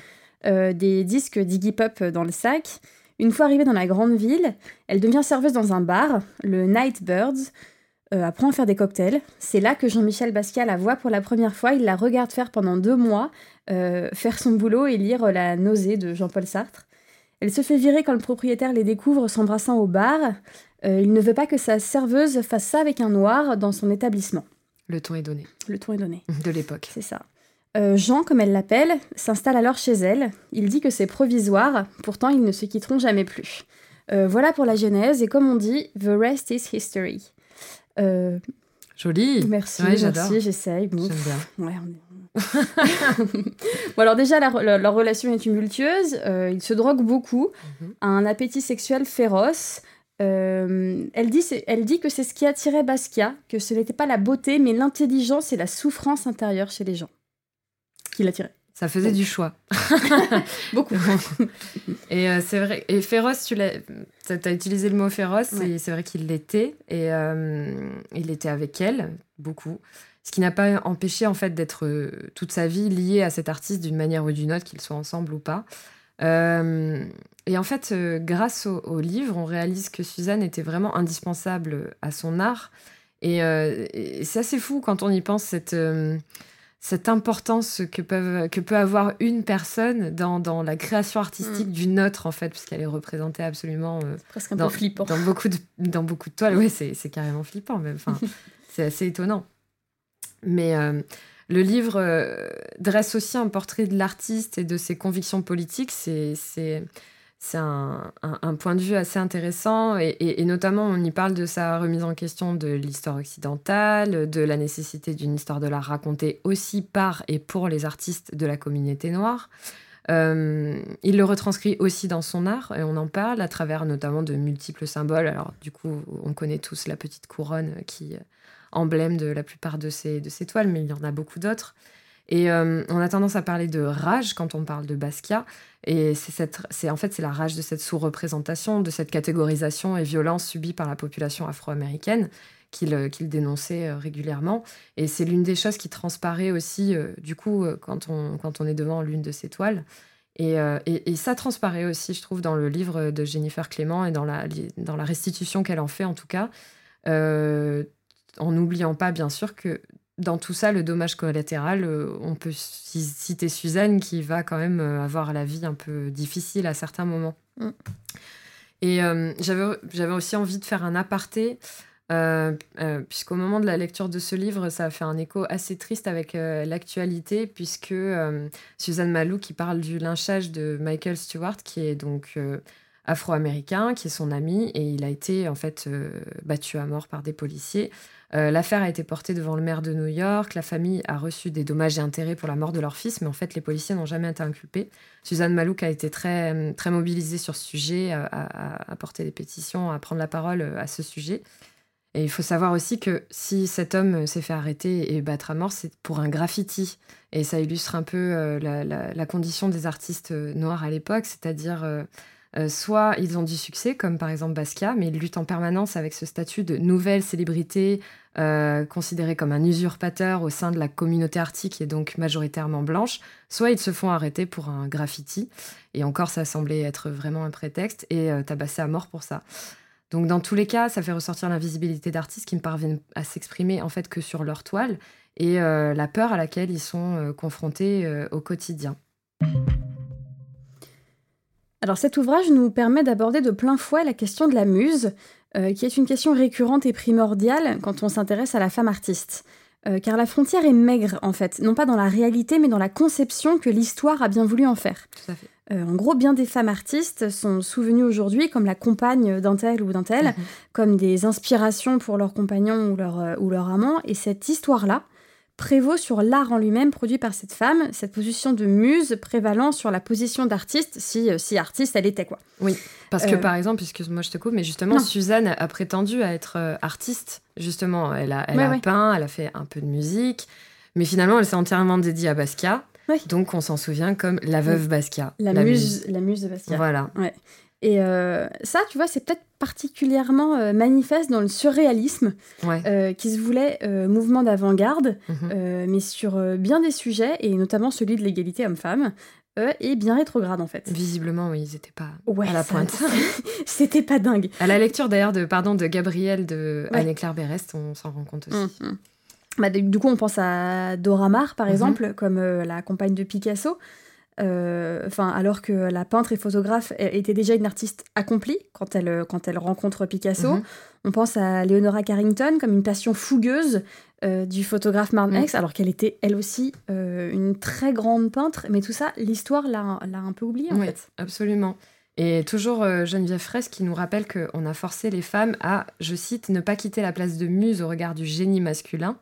des disques d'Iggy Pop dans le sac. Une fois arrivée dans la grande ville, elle devient serveuse dans un bar, le Nightbirds, apprend à faire des cocktails. C'est là que Jean-Michel Basquiat la voit pour la première fois. Il la regarde faire pendant deux mois euh, faire son boulot et lire La nausée de Jean-Paul Sartre. Elle se fait virer quand le propriétaire les découvre s'embrassant au bar. Euh, il ne veut pas que sa serveuse fasse ça avec un noir dans son établissement. Le ton est donné. Le ton est donné. De l'époque. C'est ça. Euh, Jean, comme elle l'appelle, s'installe alors chez elle. Il dit que c'est provisoire, pourtant ils ne se quitteront jamais plus. voilà pour la genèse, et comme on dit, the rest is history. Joli. Merci, Ouais, j'adore. merci, j'essaye. Bon, J'aime bien. Ouais, on est- bon, alors déjà, la- la- leur relation est tumultueuse. Euh, il se drogue beaucoup, a un appétit sexuel féroce. Euh, elle, dit, c'est- elle dit que c'est ce qui attirait Basquiat, que ce n'était pas la beauté, mais l'intelligence et la souffrance intérieure chez les gens qui l'attirait. Ça faisait du choix. Beaucoup. Et euh, c'est vrai. Et féroce, tu as utilisé le mot féroce, Ouais. et c'est vrai qu'il l'était. Et euh, il était avec elle, beaucoup. Ce qui n'a pas empêché, en fait, d'être toute sa vie lié à cet artiste d'une manière ou d'une autre, qu'ils soient ensemble ou pas. Euh, et en fait, euh, grâce au, au livre, on réalise que Suzanne était vraiment indispensable à son art. Et, euh, et c'est assez fou quand on y pense, cette, cette importance que, peuvent, que peut avoir une personne dans, dans la création artistique d'une autre, en fait, puisqu'elle est représentée absolument Presque un dans, peu flippant. dans, beaucoup de, dans beaucoup de toiles. Oui, c'est c'est carrément flippant, même. Enfin, c'est assez étonnant. Mais le livre euh, dresse aussi un portrait de l'artiste et de ses convictions politiques. C'est un, point de vue assez intéressant. Et, notamment, on y parle de sa remise en question de l'histoire occidentale, de la nécessité d'une histoire de l'art racontée aussi par et pour les artistes de la communauté noire. Euh, il le retranscrit aussi dans son art et on en parle à travers notamment de multiples symboles. Alors du coup, on connaît tous la petite couronne qui emblème de la plupart de ces, de toiles, mais il y en a beaucoup d'autres. Et euh, on a tendance à parler de rage quand on parle de Basquiat. Et c'est en fait c'est la rage de cette sous-représentation, de cette catégorisation et violence subie par la population afro-américaine qu'il euh, dénonçait euh, régulièrement. Et c'est l'une des choses qui transparaît aussi, du coup, quand on, quand on est devant l'une de ces toiles. Et, et- et ça transparaît aussi, je trouve, dans le livre de Jennifer Clément et dans la, dans la restitution qu'elle en fait, en tout cas. En n'oubliant pas, bien sûr, que dans tout ça, le dommage collatéral, euh, on peut ci- citer Suzanne qui va quand même euh, avoir la vie un peu difficile à certains moments. Mm. Et euh, j'avais aussi envie de faire un aparté, euh, euh, puisqu'au moment de la lecture de ce livre, ça a fait un écho assez triste avec l'actualité, puisque Suzanne Malou qui parle du lynchage de Michael Stewart, qui est donc afro-américain, qui est son ami, et il a été en fait battu à mort par des policiers. Euh, L'affaire a été portée devant le maire de New York. La famille a reçu des dommages et intérêts pour la mort de leur fils, mais en fait, les policiers n'ont jamais été inculpés. Suzanne Malouk a été très, très mobilisée sur ce sujet, à, à porter des pétitions, à prendre la parole euh, à ce sujet. Et il faut savoir aussi que si cet homme s'est fait arrêter et battre à mort, c'est pour un graffiti. Et ça illustre un peu euh, la, condition des artistes euh, noirs à l'époque, c'est-à-dire euh, soit ils ont du succès, comme par exemple Basquiat, mais ils luttent en permanence avec ce statut de nouvelle célébrité, euh, considéré comme un usurpateur au sein de la communauté artistique et donc majoritairement blanche, soit ils se font arrêter pour un graffiti. Et encore, ça semblait être vraiment un prétexte et euh, tabassé à mort pour ça. Donc dans tous les cas, ça fait ressortir l'invisibilité d'artistes qui ne parviennent à s'exprimer en fait que sur leur toile et la peur à laquelle ils sont confrontés au quotidien. Alors cet ouvrage nous permet d'aborder de plein fouet la question de la muse, euh, qui est une question récurrente et primordiale quand on s'intéresse à la femme artiste. Euh, car la frontière est maigre, en fait, non pas dans la réalité, mais dans la conception que l'histoire a bien voulu en faire. Tout à fait. Euh, en gros, bien des femmes artistes sont souvenues aujourd'hui comme la compagne d'un tel ou d'un tel, Mhm. comme des inspirations pour leur compagnon ou leur, euh, ou leur amant, et cette histoire-là prévaut sur l'art en lui-même produit par cette femme, cette position de muse prévalant sur la position d'artiste, si, euh, si artiste elle était quoi. Parce que Euh, par exemple, excuse-moi, je te coupe, mais justement, Non. Suzanne a prétendu à être euh, artiste. Justement, elle a, elle Ouais, a ouais. peint, elle a fait un peu de musique, mais finalement, elle s'est entièrement dédiée à Basquiat. Ouais. Donc, on s'en souvient comme la veuve Basquiat. La, muse, la muse de Basquiat. Voilà. Et euh, ça, tu vois, c'est peut-être particulièrement euh, manifeste dans le surréalisme, Ouais. euh, qui se voulait mouvement d'avant-garde, Mhm. mais sur bien des sujets, et notamment celui de l'égalité homme-femme, et bien rétrograde en fait. Visiblement, oui, ils n'étaient pas Ouais, à la ça- pointe. C'était pas dingue. à la lecture d'ailleurs de, pardon, de Gabrielle de Ouais. Anne-Claire Berest, on s'en rend compte aussi. Mhm. Bah, du coup, on pense à Dora Maar, par Mhm. exemple, comme la compagne de Picasso. Euh, Enfin, alors que la peintre et photographe était déjà une artiste accomplie quand elle, euh, quand elle rencontre Picasso. Mhm. On pense à Leonora Carrington comme une passion fougueuse euh, du photographe Martin Mm. X, alors qu'elle était elle aussi euh, une très grande peintre. Mais tout ça, l'histoire l'a l'a un peu oublié en Oui, fait. absolument. Et toujours Geneviève Fraisse qui nous rappelle qu'on a forcé les femmes à, je cite, ne pas quitter la place de muse au regard du génie masculin.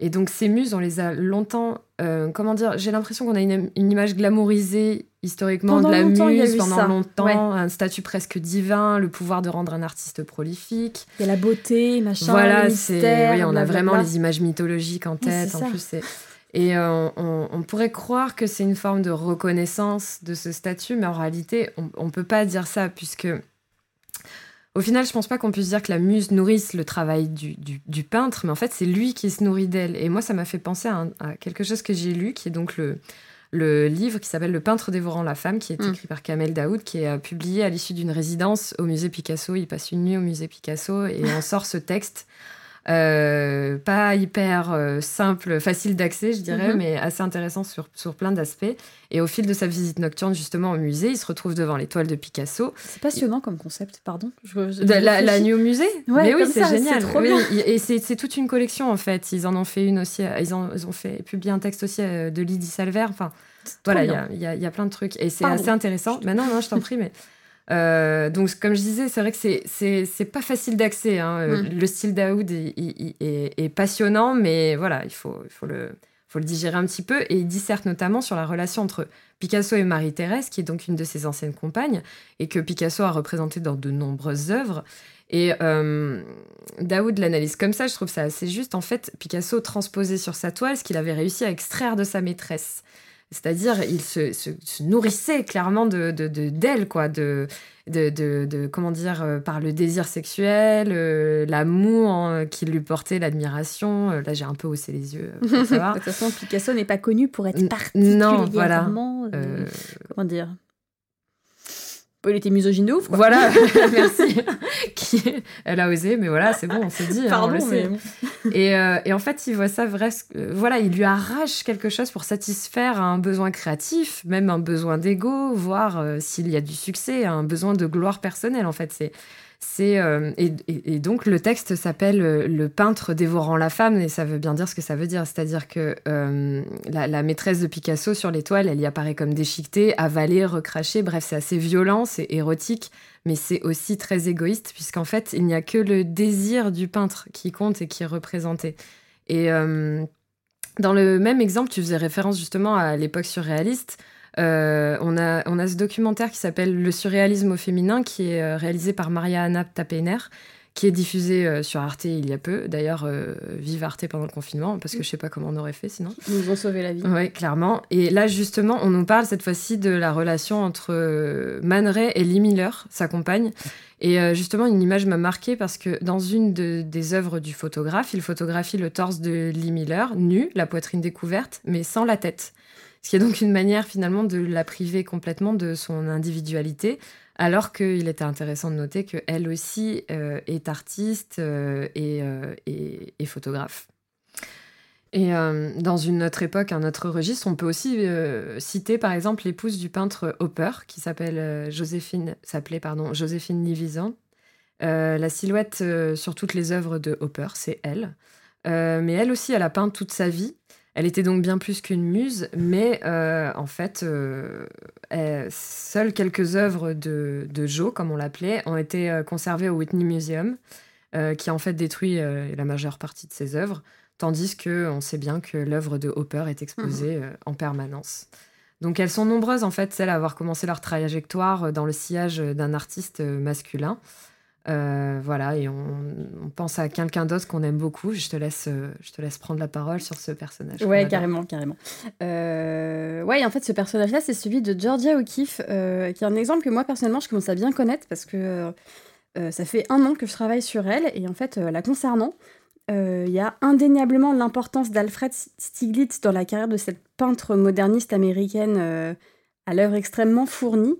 Et donc ces muses, on les a longtemps, euh, comment dire, j'ai l'impression qu'on a une, image glamourisée historiquement de la muse pendant longtemps, un statut presque divin, le pouvoir de rendre un artiste prolifique. Il y a la beauté, machin, voilà, c'est, oui, on a vraiment les images mythologiques en tête. en plus, et euh, on, pourrait croire que c'est une forme de reconnaissance de ce statut, mais en réalité, on ne peut pas dire ça puisque au final, je pense pas qu'on puisse dire que la muse nourrisse le travail du, peintre, mais en fait, c'est lui qui se nourrit d'elle. Et moi, ça m'a fait penser à, quelque chose que j'ai lu, qui est donc le, le livre qui s'appelle Le peintre dévorant la femme, qui est mm. écrit par Kamel Daoud, qui est euh, publié à l'issue d'une résidence au musée Picasso. Il passe une nuit au musée Picasso et on sort ce texte euh, pas hyper euh, simple, facile d'accès, je dirais, mhm. mais assez intéressant sur, sur plein d'aspects. Et au fil de sa visite nocturne, justement, au musée, il se retrouve devant l'étoile de Picasso. C'est passionnant comme concept, pardon. la, nuit au musée Mais oui, c'est génial. et c'est toute une collection, en fait. Ils en ont fait une aussi. Euh, ils, ont fait publier un texte aussi de Lydie Salver. Enfin, voilà, il y a, y a, plein de trucs. Et c'est assez intéressant. Mais non, non, je t'en prie, mais. Euh, donc, comme je disais, c'est vrai que c'est pas facile d'accès. Hein. Euh, mm. Le style Daoud est, passionnant, mais voilà, il faut, il faut, le, faut le digérer un petit peu. Et il disserte notamment sur la relation entre Picasso et Marie-Thérèse, qui est donc une de ses anciennes compagnes, et que Picasso a représenté dans de nombreuses œuvres. Et euh, Daoud l'analyse comme ça, je trouve ça assez juste. En fait, Picasso transposait sur sa toile ce qu'il avait réussi à extraire de sa maîtresse. C'est-à-dire, il se, nourrissait clairement de d'elle, quoi, de, de, comment dire, euh, par le désir sexuel, euh, l'amour hein, qui lui portait, l'admiration. Euh, là, j'ai un peu haussé les yeux. de toute façon, Picasso n'est pas connu pour être particulièrement, non, voilà. comment dire, il était misogyne de ouf. Quoi. Voilà, merci. Elle a osé, mais voilà, c'est bon, on s'est dit. Hein, Pardon, et, euh, et, en fait, il voit ça vrai. Voilà, il lui arrache quelque chose pour satisfaire un besoin créatif, même un besoin d'ego, voire euh, s'il y a du succès, un besoin de gloire personnelle. En fait, c'est c'est euh, et, donc le texte s'appelle euh, Le peintre dévorant la femme et ça veut bien dire ce que ça veut dire, c'est-à-dire que euh, la, maîtresse de Picasso sur l'étoile, elle y apparaît comme déchiquetée, avalée, recrachée. Bref, c'est assez violent, c'est érotique, mais c'est aussi très égoïste puisqu'en fait il n'y a que le désir du peintre qui compte et qui est représenté. Et dans le même exemple, tu faisais référence justement à l'époque surréaliste. Euh, on, a, on a ce documentaire qui s'appelle Le surréalisme au féminin, qui est euh, réalisé par Maria Anna Tapener, qui est diffusé euh, sur Arte il y a peu. D'ailleurs, vive Arte pendant le confinement, parce que je sais pas comment on aurait fait sinon. Ils nous ont sauvé la vie. Oui, clairement. Et là, justement, on nous parle cette fois-ci de la relation entre Man Ray et Lee Miller, sa compagne. Et justement, une image m'a marqué parce que dans une des œuvres du photographe, il photographie le torse de Lee Miller, nu, la poitrine découverte, mais sans la tête. Ce qui est donc une manière finalement de la priver complètement de son individualité, alors qu'il était intéressant de noter qu'elle aussi euh, est artiste euh, euh, et, et, photographe. Et dans une autre époque, un autre registre, on peut aussi citer par exemple l'épouse du peintre Hopper, qui s'appelle Joséphine, s'appelait pardon Joséphine Nivisan. la silhouette sur toutes les œuvres de Hopper, c'est elle. mais elle aussi, elle a peint toute sa vie. Elle était donc bien plus qu'une muse, mais euh, en fait, euh, seules quelques œuvres de, de Joe, comme on l'appelait, ont été euh, conservées au Whitney Museum, qui a en fait détruit la majeure partie de ses œuvres, tandis qu'on sait bien que l'œuvre de Hopper est exposée mhm. en permanence. Donc elles sont nombreuses, en fait, celles à avoir commencé leur trajectoire dans le sillage d'un artiste masculin. Euh, voilà, et on, pense à quelqu'un d'autre qu'on aime beaucoup. Je te, laisse, euh, je te laisse prendre la parole sur ce personnage. Ouais, carrément, carrément. Euh, ouais, en fait, ce personnage-là, c'est celui de Georgia O'Keeffe, qui est un exemple que moi, personnellement, je commence à bien connaître parce que ça fait un an que je travaille sur elle. Et en fait, la concernant, il y a indéniablement l'importance d'Alfred Stieglitz dans la carrière de cette peintre moderniste américaine à l'œuvre extrêmement fournie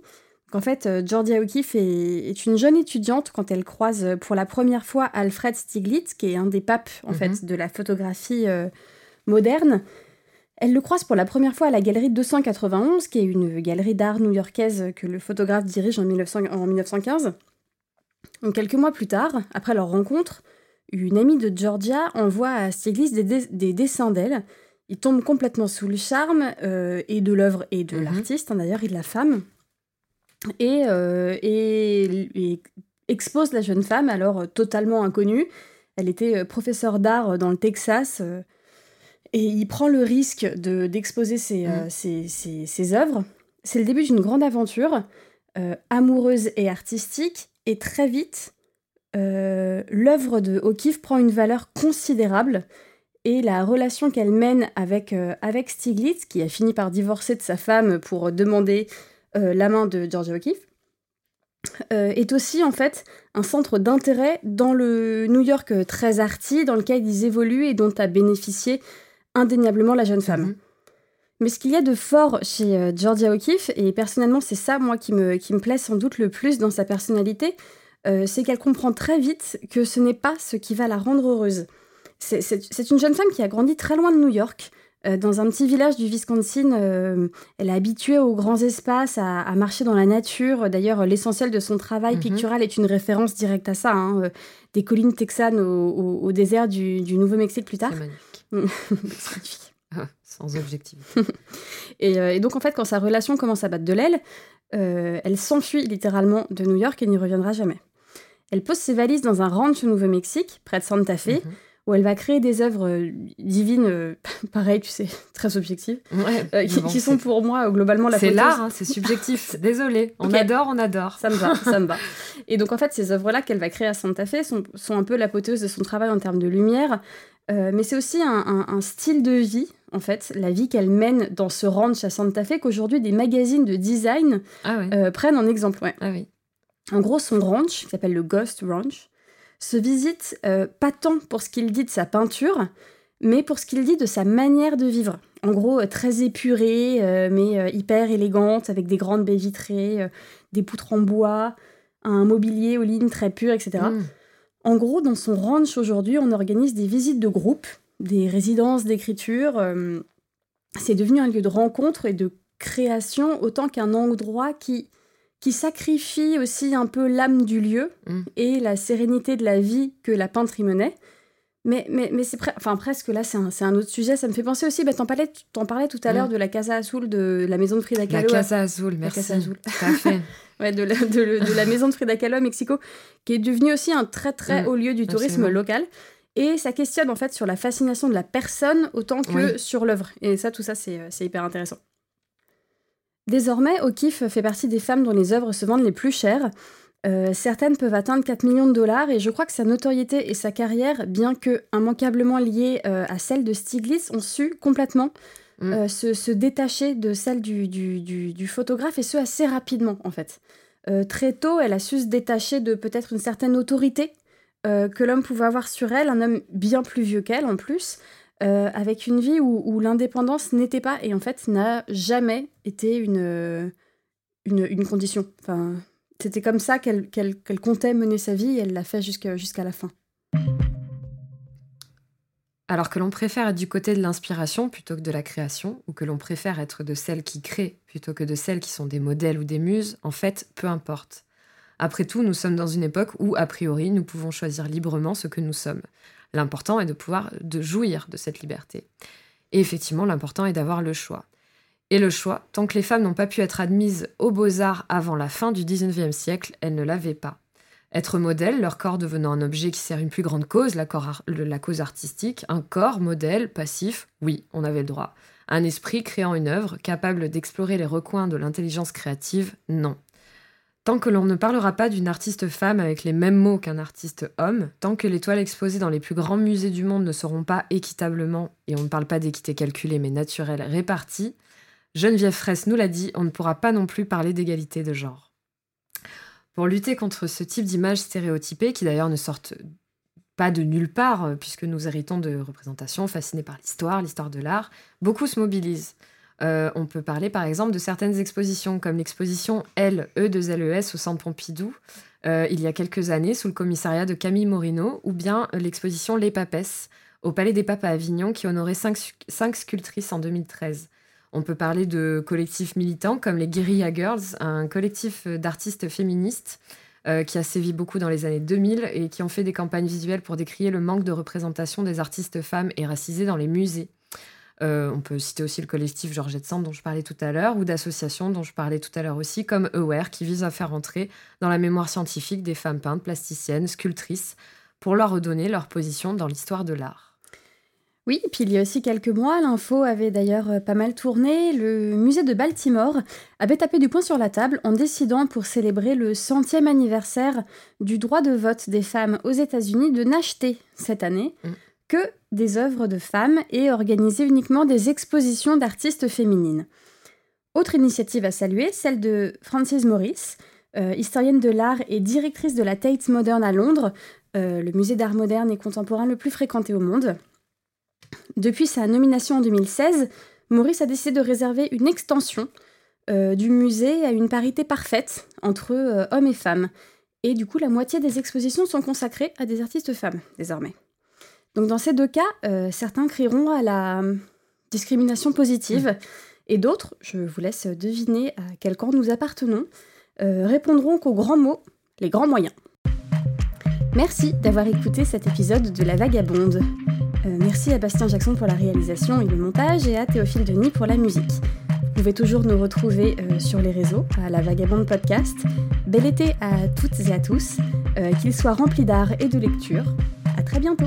en fait, euh, Georgia O'Keeffe est, une jeune étudiante quand elle croise euh, pour la première fois Alfred Stieglitz, qui est un des papes en fait mhm. de la photographie euh, moderne. Elle le croise pour la première fois à la galerie 291, qui est une galerie d'art new-yorkaise que le photographe dirige en, 1915. quelques mois plus tard, après leur rencontre, une amie de Georgia envoie à Stieglitz des, dessins d'elle. Il tombe complètement sous le charme et de l'œuvre et de mhm. l'artiste, hein, d'ailleurs, et de la femme. Et, et, expose la jeune femme, alors totalement inconnue. Elle était professeure d'art dans le Texas. Et il prend le risque d'exposer ses, mmh. ses, ses, ses, œuvres. C'est le début d'une grande aventure, amoureuse et artistique, et très vite, euh, l'œuvre de O'Keeffe prend une valeur considérable et la relation qu'elle mène avec, euh, avec Stiglitz, qui a fini par divorcer de sa femme pour demander euh, la main de Georgia O'Keeffe, est aussi en fait un centre d'intérêt dans le New York très arty dans lequel ils évoluent et dont a bénéficié indéniablement la jeune femme. Mhm. Mais ce qu'il y a de fort chez Georgia O'Keeffe, et personnellement c'est ça moi qui me, qui me plaît sans doute le plus dans sa personnalité, euh, c'est qu'elle comprend très vite que ce n'est pas ce qui va la rendre heureuse. C'est une jeune femme qui a grandi très loin de New York, euh, dans un petit village du Wisconsin. Euh, elle est habituée aux grands espaces, à, marcher dans la nature. D'ailleurs, l'essentiel de son travail mhm. pictural est une référence directe à ça. Hein, des collines texanes au, désert du, Nouveau-Mexique plus tard. C'est magnifique. Ah, sans objectif. et, et, donc, en fait, quand sa relation commence à battre de l'aile, elle s'enfuit littéralement de New York et n'y reviendra jamais. Elle pose ses valises dans un ranch au Nouveau-Mexique, près de Santa Fe, mhm. Où elle va créer des œuvres euh, divines, euh, pareil, tu sais, très objectives, euh, qui, sont pour moi globalement la C'est l'art, hein, c'est subjectif. Désolée, on adore, on adore. Ça me va, ça me va. Et donc en fait, ces œuvres-là qu'elle va créer à Santa Fe sont, sont un peu l'apothéose de son travail en termes de lumière, mais c'est aussi un, style de vie, en fait, la vie qu'elle mène dans ce ranch à Santa Fe, qu'aujourd'hui des magazines de design ah prennent en exemple. Ouais. Ah oui. En gros, son ranch, qui s'appelle le Ghost Ranch, se visite euh, pas tant pour ce qu'il dit de sa peinture, mais pour ce qu'il dit de sa manière de vivre. En gros, euh, très épurée, euh, mais hyper élégante, avec des grandes baies vitrées, des poutres en bois, un mobilier aux lignes très pures, etc. Mm. En gros, dans son ranch aujourd'hui, on organise des visites de groupe, des résidences d'écriture. c'est devenu un lieu de rencontre et de création autant qu'un endroit qui qui sacrifie aussi un peu l'âme du lieu mm. et la sérénité de la vie que la peintre y menait. Mais, mais, mais c'est enfin, presque là, c'est un, un, autre sujet. Ça me fait penser aussi, bah, t'en parlais, en parlais tout à l'heure mm. de la Casa Azul, de la maison de Frida Kahlo. La Casa Azul, merci. La Casa Azul. ouais, de, la, de, la maison de Frida Kahlo à Mexico, qui est devenue aussi un très très mm. haut lieu du tourisme local. Et ça questionne en fait sur la fascination de la personne autant que sur l'œuvre. Et ça, tout ça, c'est hyper intéressant. Désormais, O'Keeffe fait partie des femmes dont les œuvres se vendent les plus chères. Euh, certaines peuvent atteindre 4 millions de dollars et je crois que sa notoriété et sa carrière, bien que immanquablement liées euh, à celle de Stiglitz, ont su complètement mm. euh, se, détacher de celle du, du, photographe et ce assez rapidement en fait. très tôt, elle a su se détacher de peut-être une certaine autorité que l'homme pouvait avoir sur elle, un homme bien plus vieux qu'elle en plus, euh, avec une vie où, l'indépendance n'était pas, et en fait n'a jamais été une, une, condition. Enfin, c'était comme ça qu'elle comptait mener sa vie, et elle l'a fait jusqu'à la fin. Alors que l'on préfère être du côté de l'inspiration plutôt que de la création, ou que l'on préfère être de celles qui créent plutôt que de celles qui sont des modèles ou des muses, en fait, peu importe. Après tout, nous sommes dans une époque où, a priori, nous pouvons choisir librement ce que nous sommes. L'important est de pouvoir de jouir de cette liberté. Et effectivement, l'important est d'avoir le choix. Et le choix, tant que les femmes n'ont pas pu être admises aux beaux-arts avant la fin du XIXe siècle, elles ne l'avaient pas. Être modèle, leur corps devenant un objet qui sert une plus grande cause, la cause artistique, un corps, modèle, passif, oui, on avait le droit. Un esprit créant une œuvre, capable d'explorer les recoins de l'intelligence créative, non. Tant que l'on ne parlera pas d'une artiste femme avec les mêmes mots qu'un artiste homme, tant que les toiles exposées dans les plus grands musées du monde ne seront pas équitablement, et on ne parle pas d'équité calculée mais naturelle, réparties, Geneviève Fraisse nous l'a dit, on ne pourra pas non plus parler d'égalité de genre. Pour lutter contre ce type d'images stéréotypées, qui d'ailleurs ne sortent pas de nulle part, puisque nous héritons de représentations fascinées par l'histoire, l'histoire de l'art, beaucoup se mobilisent. Euh, on peut parler par exemple de certaines expositions, comme l'exposition L, E de LES au Centre Pompidou, euh, il y a quelques années, sous le commissariat de Camille Morino, ou bien l'exposition Les Papesses au Palais des Papes à Avignon, qui honorait cinq, sculptrices en 2013. On peut parler de collectifs militants comme les Guerilla Girls, un collectif d'artistes féministes euh, qui a sévi beaucoup dans les années 2000 et qui ont fait des campagnes visuelles pour décrier le manque de représentation des artistes femmes et racisées dans les musées. Euh, on peut citer aussi le collectif Georgette Sand dont je parlais tout à l'heure, ou d'associations dont je parlais tout à l'heure aussi, comme Aware, qui vise à faire entrer dans la mémoire scientifique des femmes peintres, plasticiennes, sculptrices, pour leur redonner leur position dans l'histoire de l'art. Oui, puis il y a aussi quelques mois, l'info avait d'ailleurs euh, pas mal tourné. Le musée de Baltimore avait tapé du poing sur la table en décidant, pour célébrer le centième anniversaire du droit de vote des femmes aux États-Unis, de n'acheter cette année mm. Que des œuvres de femmes et organiser uniquement des expositions d'artistes féminines. Autre initiative à saluer, celle de Frances Morris, euh, historienne de l'art et directrice de la Tate Modern à Londres, euh, le musée d'art moderne et contemporain le plus fréquenté au monde. Depuis sa nomination en 2016, Maurice a décidé de réserver une extension euh, du musée à une parité parfaite entre hommes et femmes. Et du coup, la moitié des expositions sont consacrées à des artistes femmes, désormais. Donc dans ces deux cas, euh, certains crieront à la discrimination positive, et d'autres, je vous laisse deviner à quel camp nous appartenons, répondront qu'aux grands mots, les grands moyens. Merci d'avoir écouté cet épisode de La Vagabonde. Euh, merci à Bastien Jackson pour la réalisation et le montage et à Théophile Denis pour la musique. Vous pouvez toujours nous retrouver euh, sur les réseaux à la Vagabonde Podcast. Bel été à toutes et à tous, euh, qu'il soit rempli d'art et de lecture. À très bientôt.